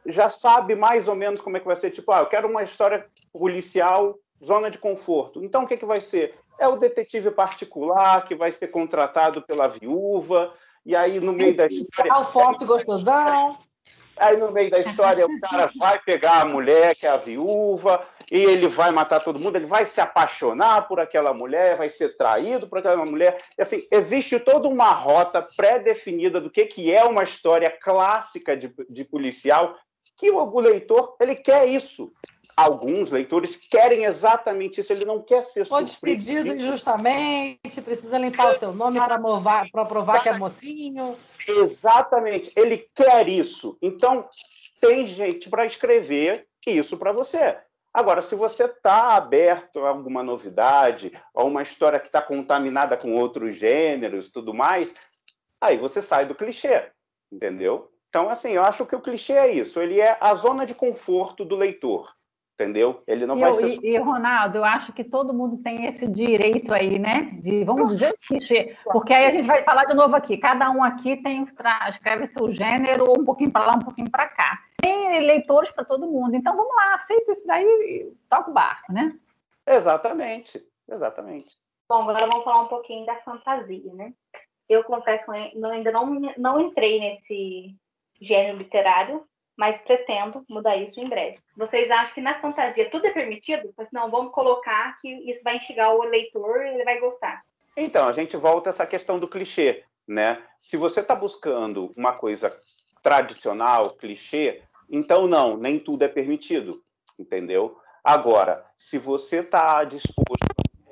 já sabe mais ou menos como é que vai ser. Tipo, ah, eu quero uma história policial, zona de conforto. Então, o que, que vai ser? é o detetive particular que vai ser contratado pela viúva, e aí no meio da história. o forte gostosão. Aí no meio da história o cara [laughs] vai pegar a mulher, que é a viúva, e ele vai matar todo mundo, ele vai se apaixonar por aquela mulher, vai ser traído por aquela mulher. E, assim, existe toda uma rota pré-definida do que, que é uma história clássica de, de policial, que o, o leitor ele quer isso alguns leitores querem exatamente isso, ele não quer ser Foi despedido injustamente, precisa limpar o seu nome para provar que é mocinho. Exatamente, ele quer isso. Então, tem gente para escrever isso para você. Agora, se você está aberto a alguma novidade, a uma história que está contaminada com outros gêneros tudo mais, aí você sai do clichê, entendeu? Então, assim, eu acho que o clichê é isso, ele é a zona de conforto do leitor entendeu? Ele não e vai eu, ser. E, Ronaldo, eu acho que todo mundo tem esse direito aí, né? De, vamos dizer, clichê. Porque aí a gente vai falar de novo aqui. Cada um aqui tem escreve seu gênero, um pouquinho para lá, um pouquinho para cá. Tem leitores para todo mundo. Então vamos lá, aceita isso daí e toca o barco, né? Exatamente, exatamente. Bom, agora vamos falar um pouquinho da fantasia, né? Eu confesso que ainda não, não entrei nesse gênero literário, mas pretendo mudar isso em breve. Vocês acham que na fantasia tudo é permitido? Mas não, vamos colocar que isso vai instigar o leitor e ele vai gostar. Então, a gente volta a essa questão do clichê, né? Se você está buscando uma coisa tradicional, clichê, então não, nem tudo é permitido, entendeu? Agora, se você está disposto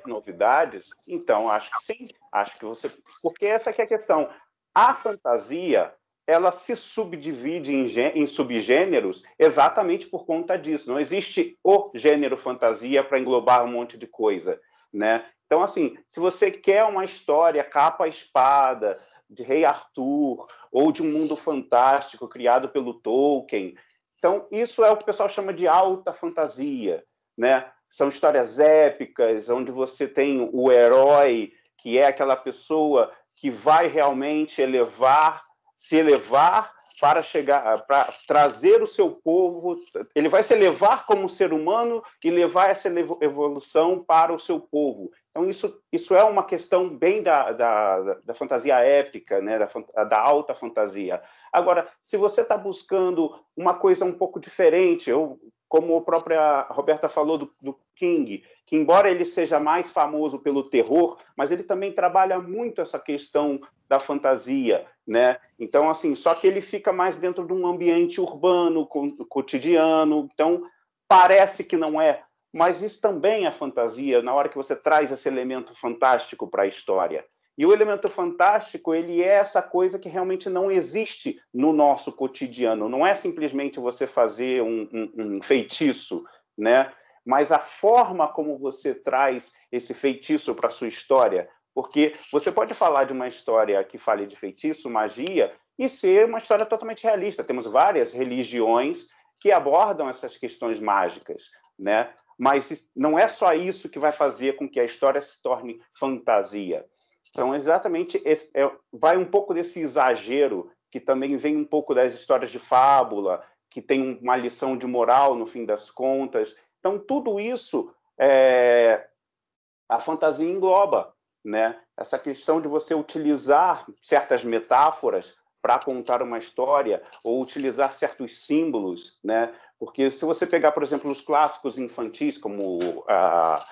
a novidades, então acho que sim, acho que você, porque essa é a questão. A fantasia, ela se subdivide em, em, subgêneros exatamente por conta disso. Não existe o gênero fantasia para englobar um monte de coisa, né? Então, assim, se você quer uma história capa-espada de Rei Arthur ou de um mundo fantástico criado pelo Tolkien, então isso é o que o pessoal chama de alta fantasia, né? São histórias épicas onde você tem o herói que é aquela pessoa que vai realmente elevar se elevar para chegar, para trazer o seu povo, ele vai se elevar como ser humano e levar essa evolução para o seu povo. Então, isso, isso é uma questão bem da, da, da fantasia épica, né? da, da alta fantasia. Agora, se você está buscando uma coisa um pouco diferente, eu como a própria Roberta falou do, do, King, que embora ele seja mais famoso pelo terror, mas ele também trabalha muito essa questão da fantasia, né? Então, assim, só que ele fica mais dentro de um ambiente urbano, cotidiano, então parece que não é, mas isso também é fantasia, na hora que você traz esse elemento fantástico para a história. E o elemento fantástico, ele é essa coisa que realmente não existe no nosso cotidiano. Não é simplesmente você fazer um, um, um feitiço, né? Mas a forma como você traz esse feitiço para a sua história. Porque você pode falar de uma história que fale de feitiço, magia, e ser uma história totalmente realista. Temos várias religiões que abordam essas questões mágicas, né? Mas não é só isso que vai fazer com que a história se torne fantasia. Então, exatamente, esse, é, vai um pouco desse exagero, que também vem um pouco das histórias de fábula, que tem uma lição de moral no fim das contas. Então, tudo isso é, a fantasia engloba, né? Essa questão de você utilizar certas metáforas para contar uma história ou utilizar certos símbolos, né? Porque se você pegar, por exemplo, os clássicos infantis como a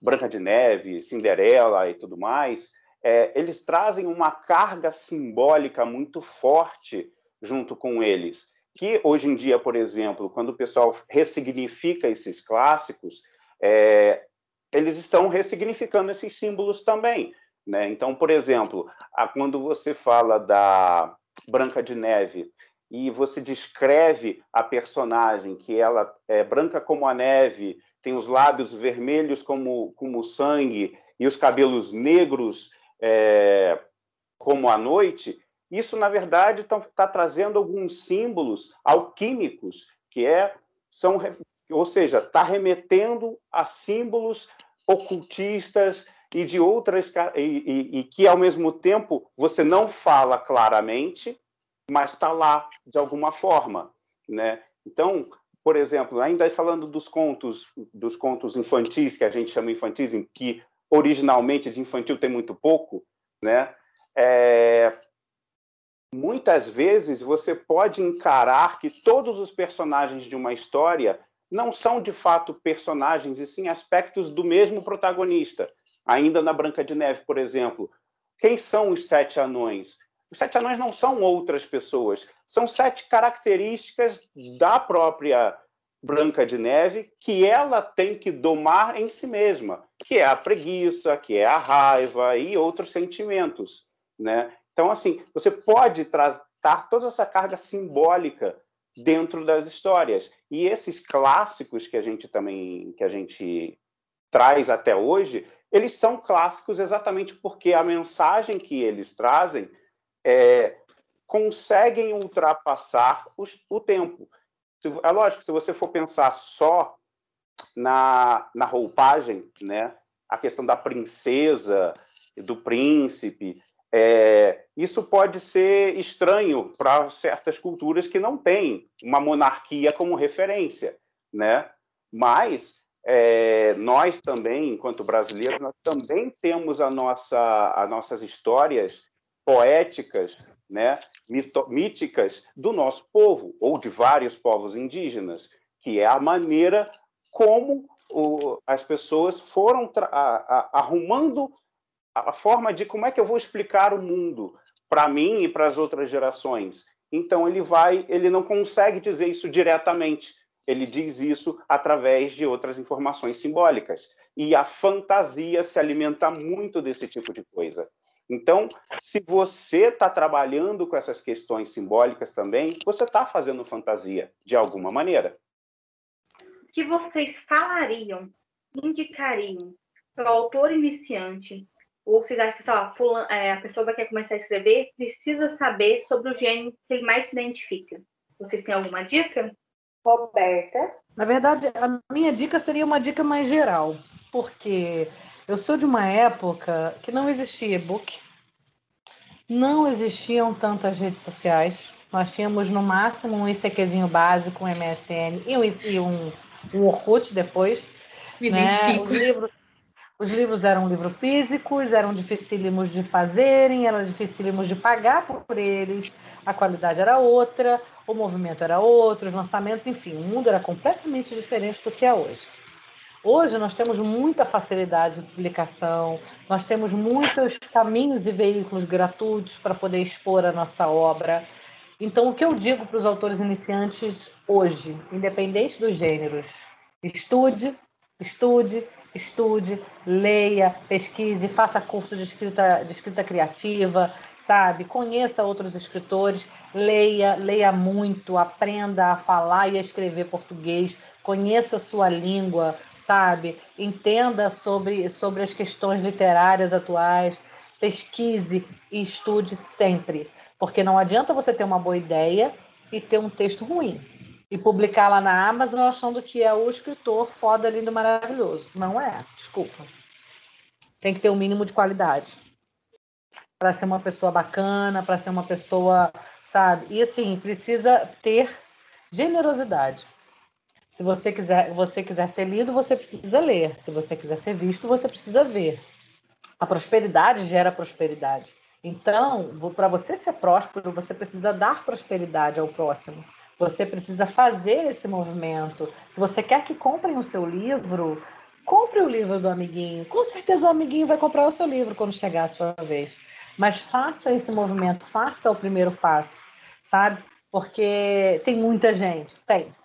Branca de Neve, Cinderela e tudo mais, é, eles trazem uma carga simbólica muito forte junto com eles. Que hoje em dia, por exemplo, quando o pessoal ressignifica esses clássicos, é, eles estão ressignificando esses símbolos também. Né? Então, por exemplo, a, quando você fala da Branca de Neve e você descreve a personagem, que ela é branca como a neve, tem os lábios vermelhos como, como sangue e os cabelos negros é, como a noite, isso, na verdade, está tá trazendo alguns símbolos alquímicos, que é, são, ou seja, está remetendo a símbolos ocultistas e de outras e, e, e, que ao mesmo tempo você não fala claramente, mas está lá de alguma forma, né? Então, por exemplo, ainda falando dos contos, dos contos infantis que a gente chama infantis, em que originalmente de infantil tem muito pouco, né? É, muitas vezes você pode encarar que todos os personagens de uma história não são de fato personagens, e sim aspectos do mesmo protagonista. Ainda na Branca de Neve, por exemplo, quem são os sete anões? Os sete anões não são outras pessoas, são sete características da própria Branca de Neve que ela tem que domar em si mesma, que é a preguiça, que é a raiva e outros sentimentos, né? Então, assim, você pode tratar toda essa carga simbólica dentro das histórias. E esses clássicos que a gente também que a gente traz até hoje, eles são clássicos exatamente porque a mensagem que eles trazem é, conseguem ultrapassar os, o tempo. É lógico, se você for pensar só na, na roupagem, né, a questão da princesa, do príncipe, é, isso pode ser estranho para certas culturas que não têm uma monarquia como referência, né? Mas é, nós também, enquanto brasileiros, nós também temos a nossa, as nossas histórias poéticas, né, míticas do nosso povo ou de vários povos indígenas, que é a maneira como o, as pessoas foram a, a, arrumando a forma de como é que eu vou explicar o mundo para mim e para as outras gerações. Então ele vai, ele não consegue dizer isso diretamente. Ele diz isso através de outras informações simbólicas. E a fantasia se alimenta muito desse tipo de coisa. Então, se você está trabalhando com essas questões simbólicas também, você está fazendo fantasia, de alguma maneira. O que vocês falariam, indicariam para o autor iniciante ou vocês acham que só, fulano, é, a pessoa que quer começar a escrever precisa saber sobre o gênero que ele mais se identifica? Vocês têm alguma dica? Roberta? Na verdade, a minha dica seria uma dica mais geral, porque eu sou de uma época que não existia e-book, não existiam tantas redes sociais, nós tínhamos no máximo um ICQzinho básico, um MSN e um, e um, um Orkut depois. Me né? identifico. Os livros, os livros eram livros físicos, eram dificílimos de fazerem, eram dificílimos de pagar por eles, a qualidade era outra, o movimento era outro, os lançamentos, enfim, o mundo era completamente diferente do que é hoje. Hoje nós temos muita facilidade de publicação, nós temos muitos caminhos e veículos gratuitos para poder expor a nossa obra. Então, o que eu digo para os autores iniciantes hoje, independente dos gêneros, estude, estude, estude, leia, pesquise, faça curso de escrita, de escrita criativa, sabe? Conheça outros escritores, leia, leia muito, aprenda a falar e a escrever português, conheça a sua língua, sabe? Entenda sobre, sobre as questões literárias atuais, pesquise e estude sempre, porque não adianta você ter uma boa ideia e ter um texto ruim e publicar lá na Amazon achando que é o escritor foda, lindo, maravilhoso. Não é, desculpa. Tem que ter um mínimo de qualidade para ser uma pessoa bacana, para ser uma pessoa, sabe? E assim, precisa ter generosidade. Se você quiser, você quiser ser lido, você precisa ler. Se você quiser ser visto, você precisa ver. A prosperidade gera prosperidade. Então, para você ser próspero, você precisa dar prosperidade ao próximo. Você precisa fazer esse movimento. Se você quer que comprem o seu livro, compre o livro do amiguinho. Com certeza o amiguinho vai comprar o seu livro quando chegar a sua vez. Mas faça esse movimento, faça o primeiro passo, sabe? Porque tem muita gente, tem.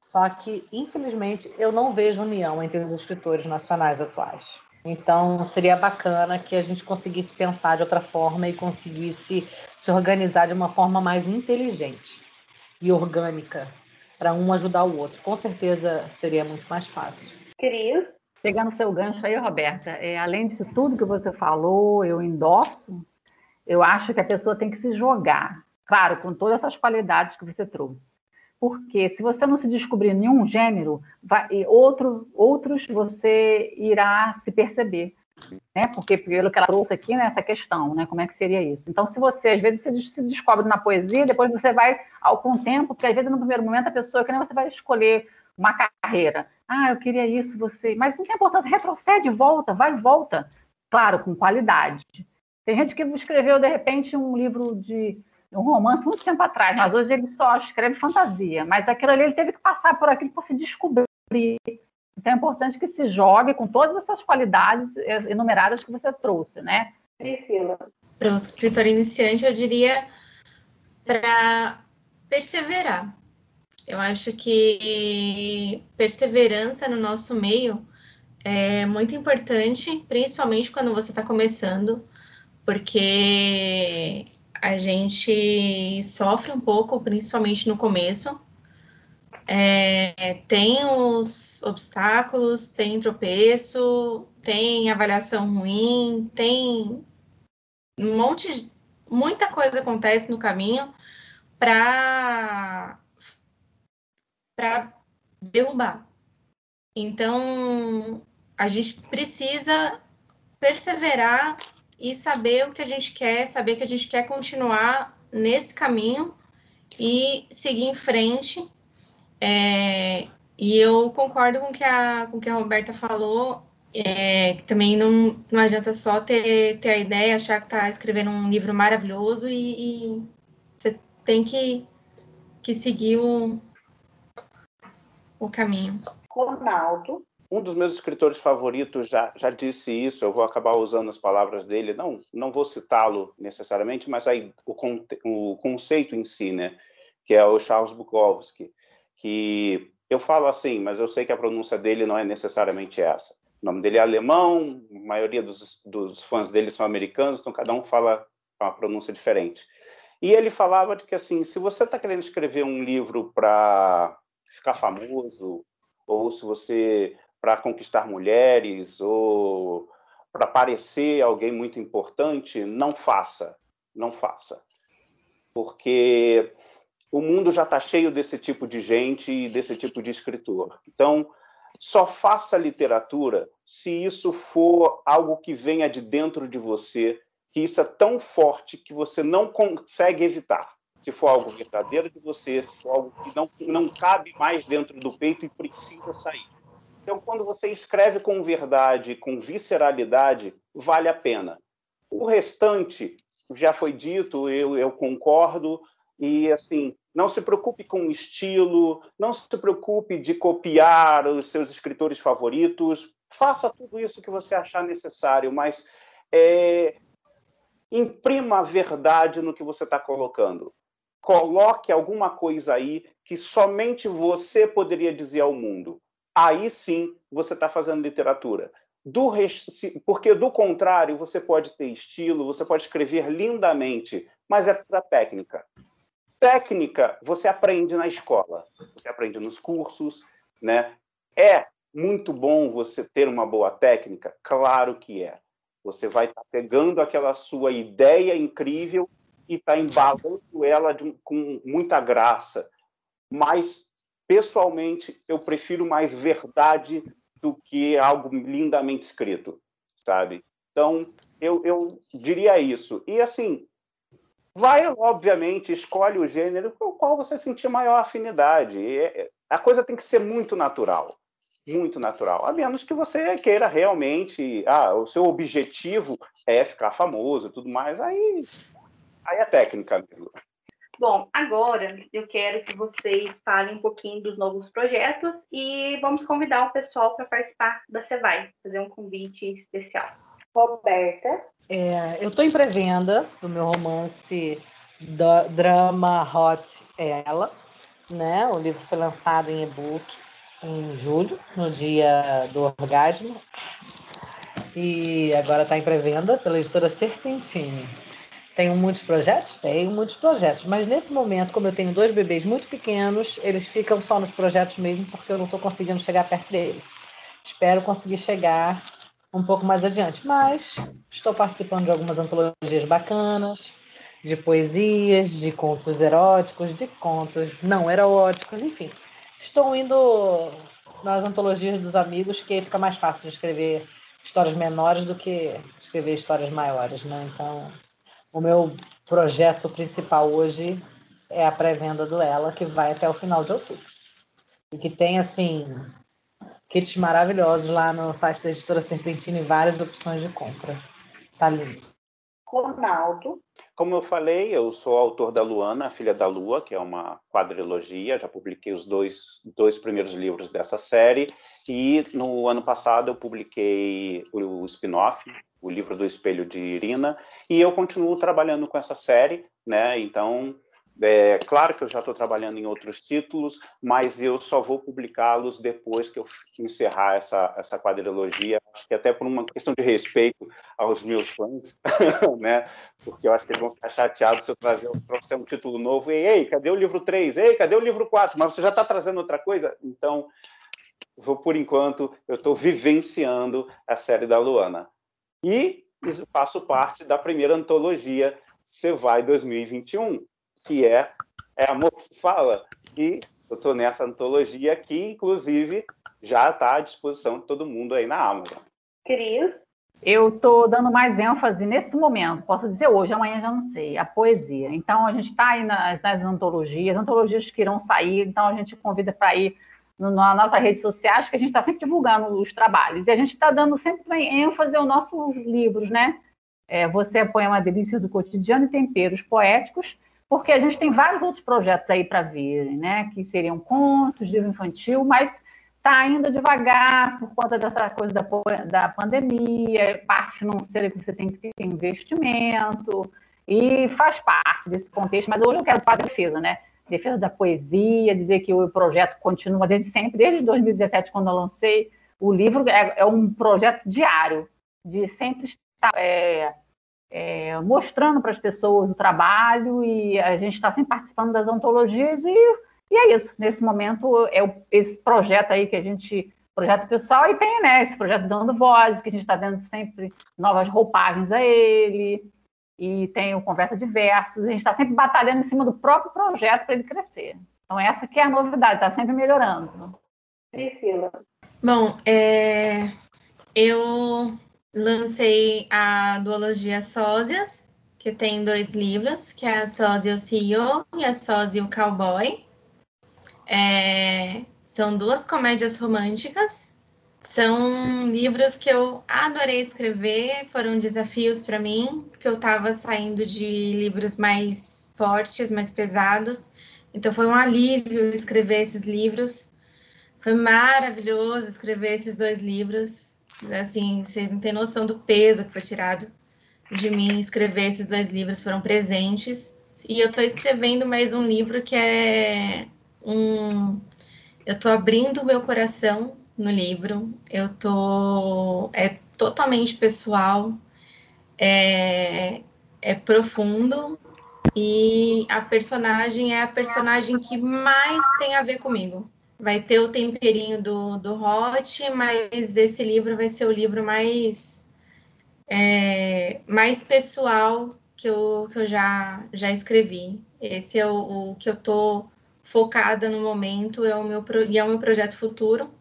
Só que, infelizmente, eu não vejo união entre os escritores nacionais atuais. Então, seria bacana que a gente conseguisse pensar de outra forma e conseguisse se organizar de uma forma mais inteligente e orgânica para um ajudar o outro. Com certeza seria muito mais fácil. Cris? Pegando seu gancho aí, Roberta, é, além disso tudo que você falou, eu endosso, eu acho que a pessoa tem que se jogar. Claro, com todas essas qualidades que você trouxe. Porque se você não se descobrir nenhum gênero, vai, outro, outros você irá se perceber né? Porque pelo que ela trouxe aqui, né, essa questão, né? Como é que seria isso? Então, se você, às vezes, você se descobre na poesia, depois você vai, ao com tempo, porque às vezes no primeiro momento a pessoa, que nem você vai escolher uma carreira. Ah, eu queria isso, você. Mas não tem importância, retrocede, volta, vai volta. Claro, com qualidade. Tem gente que escreveu, de repente, um livro de um romance muito tempo atrás, mas hoje ele só escreve fantasia. Mas aquilo ali ele teve que passar por aquilo para se descobrir. Então é importante que se jogue com todas essas qualidades enumeradas que você trouxe, né? Priscila. Para o escritor iniciante, eu diria para perseverar. Eu acho que perseverança no nosso meio é muito importante, principalmente quando você está começando, porque a gente sofre um pouco, principalmente no começo. É, tem os obstáculos, tem tropeço, tem avaliação ruim, tem um monte, muita coisa acontece no caminho para para derrubar. Então, a gente precisa perseverar e saber o que a gente quer, saber que a gente quer continuar nesse caminho e seguir em frente. É, e eu concordo com que a, com que a Roberta falou, é, que também não, não adianta só ter, ter a ideia, achar que está escrevendo um livro maravilhoso e, e você tem que, que seguir o, o caminho. Ronaldo um dos meus escritores favoritos já, já disse isso, eu vou acabar usando as palavras dele, não, não vou citá-lo necessariamente, mas aí o, o conceito em si, né, que é o Charles Bukowski, que eu falo assim, mas eu sei que a pronúncia dele não é necessariamente essa. O nome dele é alemão, a maioria dos, dos fãs dele são americanos, então cada um fala uma pronúncia diferente. E ele falava de que, assim, se você está querendo escrever um livro para ficar famoso, ou se você para conquistar mulheres ou para parecer alguém muito importante, não faça, não faça. Porque o mundo já está cheio desse tipo de gente e desse tipo de escritor. Então, só faça literatura se isso for algo que venha de dentro de você, que isso é tão forte que você não consegue evitar. Se for algo verdadeiro de você, se for algo que não, não cabe mais dentro do peito e precisa sair. Então, quando você escreve com verdade, com visceralidade, vale a pena. O restante já foi dito, eu, eu concordo, e assim, não se preocupe com o estilo, não se preocupe de copiar os seus escritores favoritos, faça tudo isso que você achar necessário, mas é, imprima a verdade no que você está colocando. Coloque alguma coisa aí que somente você poderia dizer ao mundo aí sim você está fazendo literatura. Do porque do contrário, você pode ter estilo, você pode escrever lindamente, mas é para técnica. Técnica você aprende na escola, você aprende nos cursos, né? É muito bom você ter uma boa técnica, claro que é. Você vai estar tá pegando aquela sua ideia incrível e está embalando ela de, com muita graça, mas pessoalmente, eu prefiro mais verdade do que algo lindamente escrito, sabe? Então, eu, eu diria isso. E, assim, vai, obviamente, escolhe o gênero com o qual você sentir maior afinidade. E a coisa tem que ser muito natural. Muito natural. A menos que você queira realmente. Ah, o seu objetivo é ficar famoso e tudo mais. Aí, aí é técnica, amigo. Bom, agora eu quero que vocês falem um pouquinho dos novos projetos e vamos convidar o pessoal para participar da Cevai, fazer um convite especial. Roberta. É, eu estou em pré-venda do meu romance do drama Hot Ela, né? O livro foi lançado em e-book em julho, no dia do orgasmo, e agora está em pré-venda pela editora Serpentine. Tenho muitos projetos? Tenho muitos projetos, mas nesse momento, como eu tenho dois bebês muito pequenos, eles ficam só nos projetos mesmo porque eu não estou conseguindo chegar perto deles. Espero conseguir chegar um pouco mais adiante, mas estou participando de algumas antologias bacanas, de poesias, de contos eróticos, de contos não eróticos, enfim. Estou indo nas antologias dos amigos, que fica mais fácil de escrever histórias menores do que escrever histórias maiores, né? Então, o meu projeto principal hoje é a pré-venda do Ela, que vai até o final de outubro. E que tem, assim, kits maravilhosos lá no site da editora Serpentina e várias opções de compra. Tá lindo. Ronaldo. Como eu falei, eu sou autor da Luana, a Filha da Lua, que é uma quadrilogia. Já publiquei os dois, dois primeiros livros dessa série. E no ano passado eu publiquei o spin-off, o livro do Espelho de Irina. E eu continuo trabalhando com essa série, né? Então é claro que eu já estou trabalhando em outros títulos, mas eu só vou publicá-los depois que eu encerrar essa, essa quadrilogia, acho que até por uma questão de respeito aos meus fãs, [laughs] né? Porque eu acho que eles vão ficar chateados se eu trazer para você um título novo e, ei, cadê o livro 3? Ei, cadê o livro 4? Mas você já está trazendo outra coisa? Então, vou, por enquanto, eu estou vivenciando a série da Luana. E faço parte da primeira antologia Você Vai 2021, que é, é Amor que se fala. E eu estou nessa antologia que, inclusive, já está à disposição de todo mundo aí na Amazon. Cris? Eu estou dando mais ênfase nesse momento, posso dizer hoje, amanhã já não sei, a poesia. Então, a gente está aí nas, nas, antologias, antologias que irão sair, então a gente convida para ir no, na nossa rede sociais, que a gente está sempre divulgando os trabalhos. E a gente está dando sempre ênfase aos nossos livros, né? É, Você é Poema Delícia do Cotidiano e Temperos Poéticos, porque a gente tem vários outros projetos aí para vir, né? Que seriam contos, livro infantil, mas está ainda devagar por conta dessa coisa da, da pandemia, parte financeira que você tem que ter investimento, e faz parte desse contexto, mas hoje eu quero fazer defesa, né? Defesa da poesia, dizer que o projeto continua desde sempre, desde 2017, quando eu lancei o livro, é, é um projeto diário, de sempre estar é, é, mostrando para as pessoas o trabalho e a gente está sempre participando das antologias e, e é isso. Nesse momento é o, esse projeto aí que a gente projeto pessoal e tem né esse projeto dando voz que a gente está dando sempre novas roupagens a ele e tem o conversa de versos. A gente está sempre batalhando em cima do próprio projeto para ele crescer. Então essa que é a novidade, está sempre melhorando. Priscila. Bom, é, eu lancei a duologia Sósias, que tem dois livros, que é a Sósia o CEO e a Sósia o Cowboy. É, são duas comédias românticas. São livros que eu adorei escrever, foram desafios para mim, porque eu estava saindo de livros mais fortes, mais pesados. Então foi um alívio escrever esses livros. Foi maravilhoso escrever esses dois livros Assim, vocês não têm noção do peso que foi tirado de mim escrever esses dois livros, foram presentes. E eu estou escrevendo mais um livro que é um. Eu estou abrindo o meu coração no livro. Eu tô. É totalmente pessoal, é, é profundo e a personagem é a personagem que mais tem a ver comigo vai ter o temperinho do, do hot, mas esse livro vai ser o livro mais, é, mais pessoal que eu, que eu já, já escrevi. Esse é o, o que eu estou focada no momento, é o meu, e é o meu projeto futuro,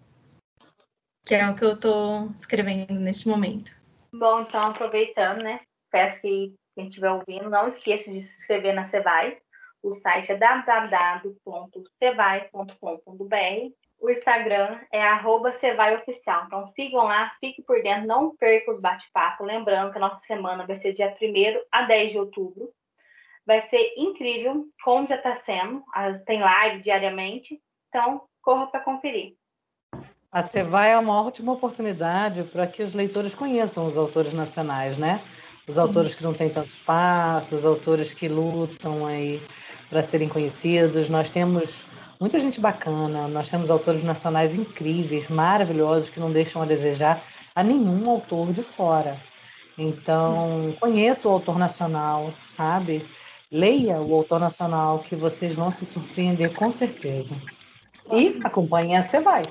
que é o que eu estou escrevendo neste momento. Bom, então, aproveitando, né? Peço que quem estiver ouvindo, não esqueça de se inscrever na Cevai, o site é www.cevai.com.br. O Instagram é @cevaioficial. Então sigam lá, fique por dentro, não perca os bate-papo. Lembrando que a nossa semana vai ser dia 1 a 10 de outubro. Vai ser incrível, como já está sendo. Tem live diariamente, então corra para conferir. A Cevai é uma ótima oportunidade para que os leitores conheçam os autores nacionais, né? Os autores que não têm tanto espaço, os autores que lutam aí para serem conhecidos. Nós temos muita gente bacana, nós temos autores nacionais incríveis, maravilhosos, que não deixam a desejar a nenhum autor de fora. Então, conheça o autor nacional, sabe? Leia o autor nacional, que vocês vão se surpreender com certeza. E acompanhe a Você Vai.